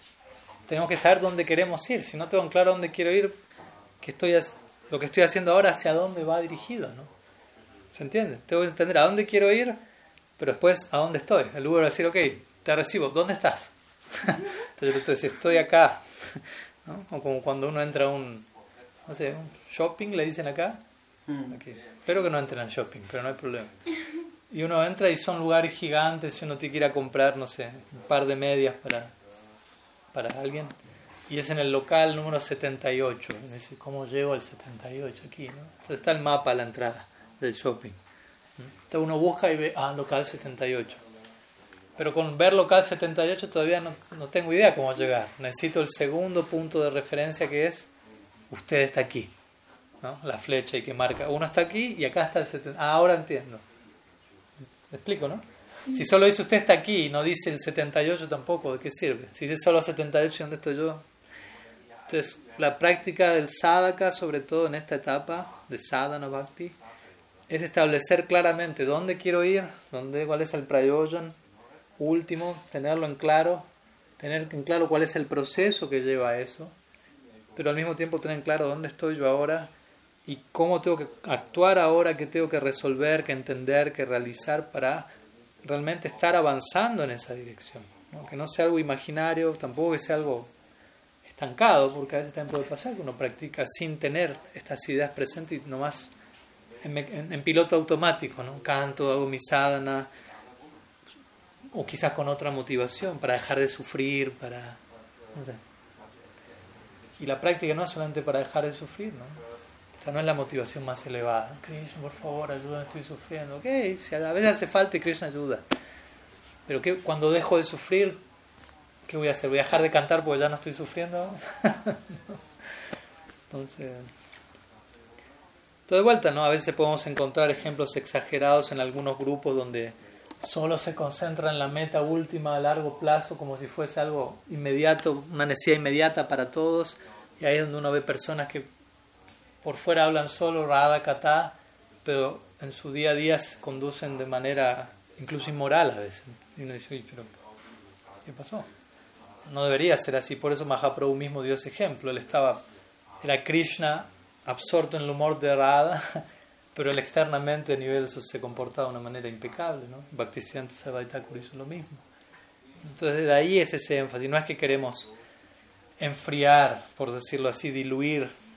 Tenemos que saber dónde queremos ir. Si no tengo claro dónde quiero ir, que estoy, lo que estoy haciendo ahora, ¿hacia dónde va dirigido? ¿no? ¿Se entiende? Tengo que entender a dónde quiero ir, pero después a dónde estoy. El va a decir, ok, te recibo, ¿dónde estás? Entonces yo te decir, estoy acá. ¿no? O como cuando uno entra a un, no sé, un shopping, le dicen acá. Mm. Espero que no entren al shopping, pero no hay problema. Y uno entra y son lugares gigantes y uno tiene que ir a comprar, no sé, un par de medias para para alguien. Y es en el local número 78. dice, ¿cómo llego al 78 aquí? ¿no? Entonces está el mapa la entrada del shopping. Entonces uno busca y ve, ah, local 78. Pero con ver local 78 todavía no, no tengo idea cómo llegar. Necesito el segundo punto de referencia que es, usted está aquí. ¿no? La flecha y que marca, uno está aquí y acá está el 78. Ah, ahora entiendo. ¿Me explico, no? Si solo dice usted está aquí y no dice el 78 tampoco, ¿de qué sirve? Si dice solo 78, ¿dónde estoy yo? Entonces, la práctica del sadhaka, sobre todo en esta etapa de sadhana bhakti, es establecer claramente dónde quiero ir, dónde, cuál es el prayojan último, tenerlo en claro, tener en claro cuál es el proceso que lleva a eso, pero al mismo tiempo tener en claro dónde estoy yo ahora y cómo tengo que actuar ahora, qué tengo que resolver, que entender, que realizar para realmente estar avanzando en esa dirección. Que no sea algo imaginario, tampoco que sea algo estancado, porque a veces también puede pasar que uno practica sin tener estas ideas presentes y nomás en, piloto automático, ¿no? Canto, hago mi sadhana, o quizás con otra motivación, para dejar de sufrir, para... No sé. Y la práctica no es solamente para dejar de sufrir, ¿no? No es la motivación más elevada. Krishna, por favor, ayuda, estoy sufriendo. Ok, si a veces hace falta y Krishna ayuda. Pero que cuando dejo de sufrir, ¿qué voy a hacer? ¿Voy a dejar de cantar porque ya no estoy sufriendo? Entonces... Todo de vuelta, ¿no? A veces podemos encontrar ejemplos exagerados en algunos grupos donde solo se concentra en la meta última a largo plazo como si fuese algo inmediato, una necesidad inmediata para todos. Y ahí es donde uno ve personas que por fuera hablan solo Radha Kata, pero en su día a día se conducen de manera incluso inmoral a veces. Y uno dice, pero ¿qué pasó? No debería ser así, por eso Mahaprabhu mismo dio ese ejemplo. Él estaba, era Krishna absorto en el humor de Radha, pero él externamente a nivel se comportaba de una manera impecable, ¿no? Bhaktisiddhanta Sarvaitakura hizo lo mismo. Entonces de ahí es ese énfasis, no es que queremos enfriar, por decirlo así, diluir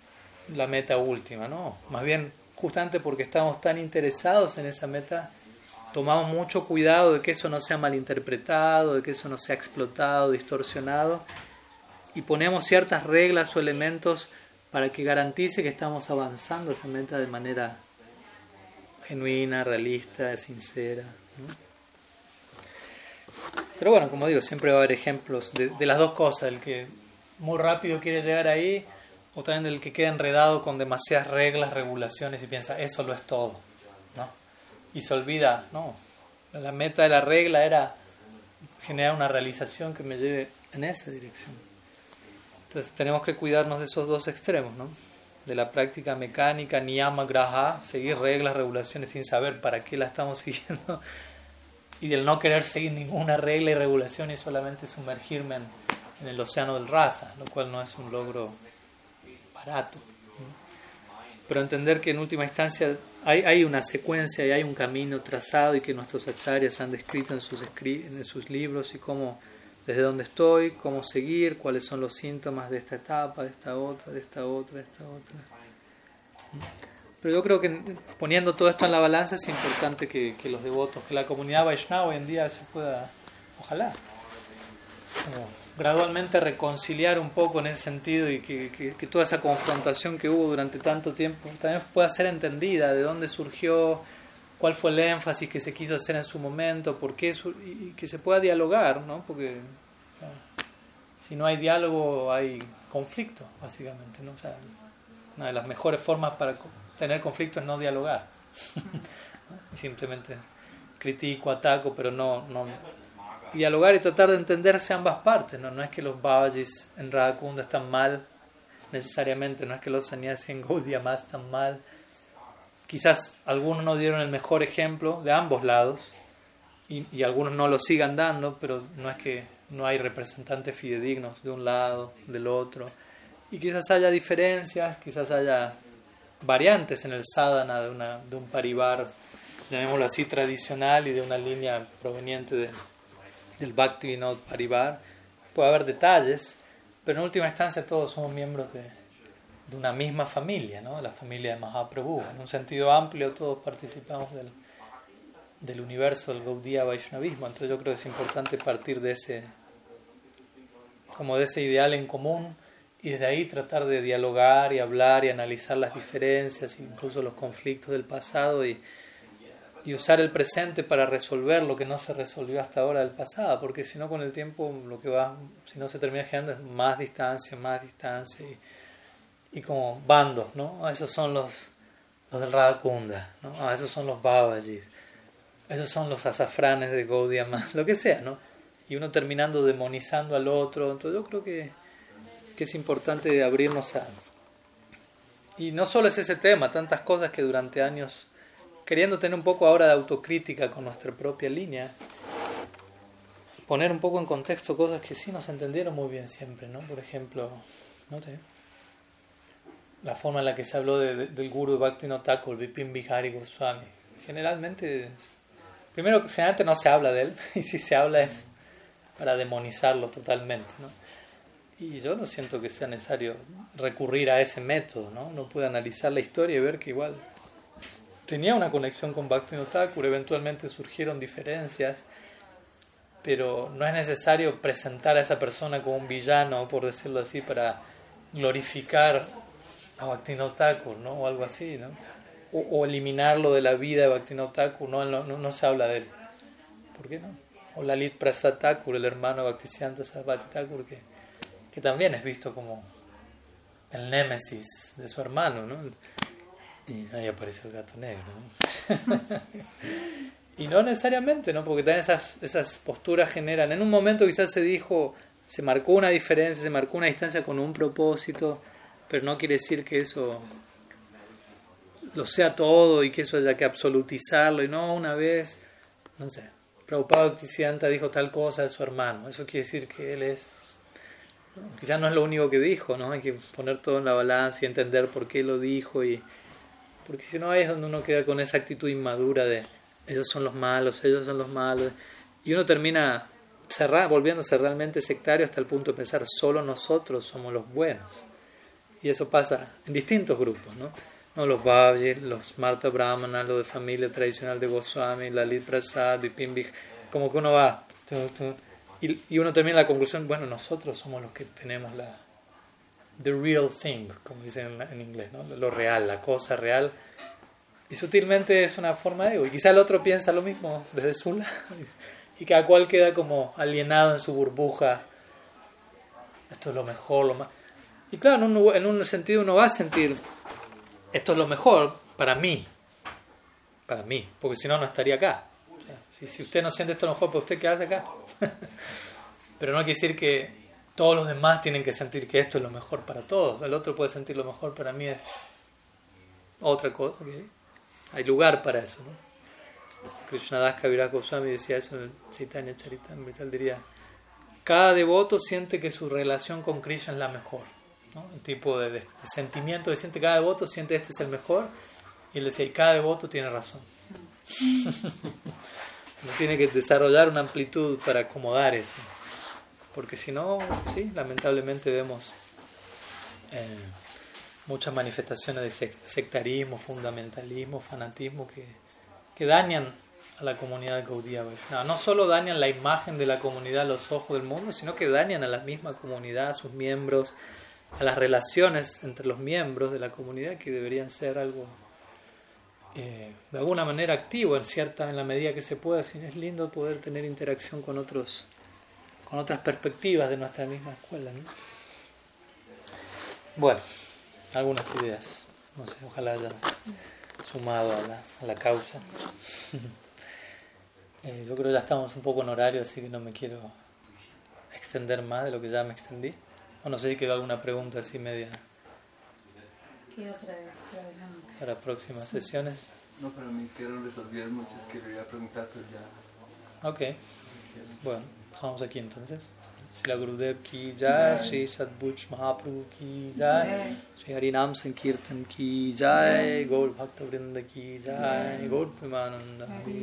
la meta última, no, más bien justamente porque estamos tan interesados en esa meta, tomamos mucho cuidado de que eso no sea malinterpretado, de que eso no sea explotado, distorsionado, y ponemos ciertas reglas o elementos para que garantice que estamos avanzando esa meta de manera genuina, realista, sincera. Pero bueno, como digo, siempre va a haber ejemplos de, las dos cosas, el que muy rápido quiere llegar ahí o también el que queda enredado con demasiadas reglas, regulaciones y piensa, eso lo es todo. ¿no? Y se olvida, no, la meta de la regla era generar una realización que me lleve en esa dirección. Entonces tenemos que cuidarnos de esos dos extremos, ¿no? De la práctica mecánica, niyama graha, seguir reglas, regulaciones sin saber para qué la estamos siguiendo, y del no querer seguir ninguna regla y regulación y solamente sumergirme en, el océano del raza, lo cual no es un logro barato. Pero entender que en última instancia hay, hay, una secuencia y hay un camino trazado y que nuestros acharyas han descrito en sus, en sus libros y cómo desde dónde estoy, cómo seguir, cuáles son los síntomas de esta etapa, de esta otra, de esta otra, de esta otra. Pero yo creo que poniendo todo esto en la balanza es importante que, los devotos, que la comunidad Vaishnava hoy en día se pueda, ojalá, gradualmente reconciliar un poco en ese sentido y que, que, toda esa confrontación que hubo durante tanto tiempo también pueda ser entendida, de dónde surgió, cuál fue el énfasis que se quiso hacer en su momento, por qué, y que se pueda dialogar, ¿no? Porque si no hay diálogo hay conflicto, básicamente, ¿no? O sea, una de las mejores formas para tener conflicto es no dialogar. Simplemente critico, ataco, pero no dialogar y tratar de entenderse ambas partes, ¿no? No es que los Babajis en Radhakunda están mal necesariamente, no es que los sannyasis en Gaudiya más están mal, Quizás algunos no dieron el mejor ejemplo de ambos lados y, algunos no lo sigan dando, pero no es que no hay representantes fidedignos de un lado, del otro. Y quizás haya diferencias, quizás haya variantes en el sadhana de, una, de un parivar, llamémoslo así, tradicional y de una línea proveniente de, del Bhakti Vinod Parivar. Puede haber detalles, pero en última instancia todos somos miembros de, de una misma familia, ¿no? la familia de Mahaprabhu. En un sentido amplio, todos participamos del, del universo del Gaudiya Vaishnavismo. Entonces, yo creo que es importante partir de ese, como de ese ideal en común y desde ahí tratar de dialogar y hablar y analizar las diferencias, incluso los conflictos del pasado y, y usar el presente para resolver lo que no se resolvió hasta ahora del pasado, porque si no con el tiempo lo que va, si no se termina generando es más distancia, más distancia y, y como bandos, ¿no? Esos son los, los del Radhakunda, ¿no? Ah, esos son los Babajis, esos son los azafranes de Gaudiya lo que sea, ¿no? Y uno terminando demonizando al otro, entonces yo creo que, que es importante abrirnos a... Y no solo es ese tema, tantas cosas que durante años, queriendo tener un poco ahora de autocrítica con nuestra propia línea, poner un poco en contexto cosas que sí nos entendieron muy bien siempre, ¿no? Por ejemplo, no sé, la forma en la que se habló del guru de Bhakti Thakur, Vipin Bihari Goswami. Generalmente, primero, generalmente no se habla de él, y si se habla es para demonizarlo totalmente. ¿no? Y yo no siento que sea necesario recurrir a ese método, ¿no? Uno puede analizar la historia y ver que igual tenía una conexión con Bhaktivinoda Thakur, eventualmente surgieron diferencias, pero no es necesario presentar a esa persona como un villano, por decirlo así, para glorificar a Bhaktivinoda Thakur, ¿no? O algo así, ¿no? O, eliminarlo de la vida de Bhaktivinoda Thakur, no, se habla de él. ¿Por qué no? O Lalit Prasad Thakur, el hermano Bhaktisiddhanta Sarvati Thakur, que, que también es visto como el némesis de su hermano, ¿no? Y ahí apareció el gato negro. y no necesariamente, ¿no? Porque también esas, esas posturas generan. En un momento quizás se dijo, se marcó una diferencia, se marcó una distancia con un propósito, pero no quiere decir que eso lo sea todo y que eso haya que absolutizarlo. Y no, una vez, no sé, Prabhupada Bhaktisiddhanta dijo tal cosa de su hermano. Eso quiere decir que él es Quizás no es lo único que dijo, ¿no? Hay que poner todo en la balanza y entender por qué lo dijo y porque si no ahí es donde uno queda con esa actitud inmadura de ellos son los malos, ellos son los malos y uno termina cerrar, volviéndose realmente sectario hasta el punto de pensar solo nosotros somos los buenos y eso pasa en distintos grupos, ¿no? ¿No? Los Bhavji, los Marta Brahmana, los de familia tradicional de Goswami, Lalit Prasad, Vipin como que uno va y, uno termina la conclusión, bueno, nosotros somos los que tenemos la the real thing, como dicen en, inglés, ¿no? lo real, la cosa real. Y sutilmente es una forma de ego. Y quizá el otro piensa lo mismo desde su lado. Y cada cual queda como alienado en su burbuja. Esto es lo mejor, lo más. Y claro, en un, en un sentido uno va a sentir, esto es lo mejor para mí. Para mí. Porque si no, no estaría acá. Si, si usted no siente esto mejor, ¿pues usted qué hace acá? Pero no quiere decir que todos los demás tienen que sentir que esto es lo mejor para todos. El otro puede sentir lo mejor para mí es otra cosa. Hay lugar para eso. ¿no? Krishnadas Kaviraj Goswami decía eso en Chaitanya Charitamrita. diría, cada devoto siente que su relación con Krishna es la mejor. ¿no? El tipo de, de, sentimiento que siente cada devoto, siente este es el mejor. Y él decía, y cada devoto tiene razón. Uno tiene que desarrollar una amplitud para acomodar eso. Porque si no, sí, lamentablemente vemos eh, muchas manifestaciones de sectarismo, fundamentalismo, fanatismo que, que dañan a la comunidad de no solo dañan la imagen de la comunidad a los ojos del mundo, sino que dañan a la misma comunidad, a sus miembros, a las relaciones entre los miembros de la comunidad que deberían ser algo eh, de alguna manera activo en cierta en la medida que se pueda. Es lindo poder tener interacción con otros con otras perspectivas de nuestra misma escuela bueno algunas ideas. No sé ojalá haya sumado a la, a la causa. Eh, yo creo que ya estamos un poco en horario así que no me quiero extender más de lo que ya me extendí. O no sé si quedó alguna pregunta así media ¿Qué otra para próximas sesiones. No, pero me quedaron resolvidas muchas que quería preguntar, pero ya. Ok. Bueno, dejamos aquí entonces. Sila Gurudev ki jai, Sri Sadbuch Mahaprabhu ki jai, Sri Harinam Sankirtan ki jai, Gaur Bhakta Vrinda ki jai, Gaur Primananda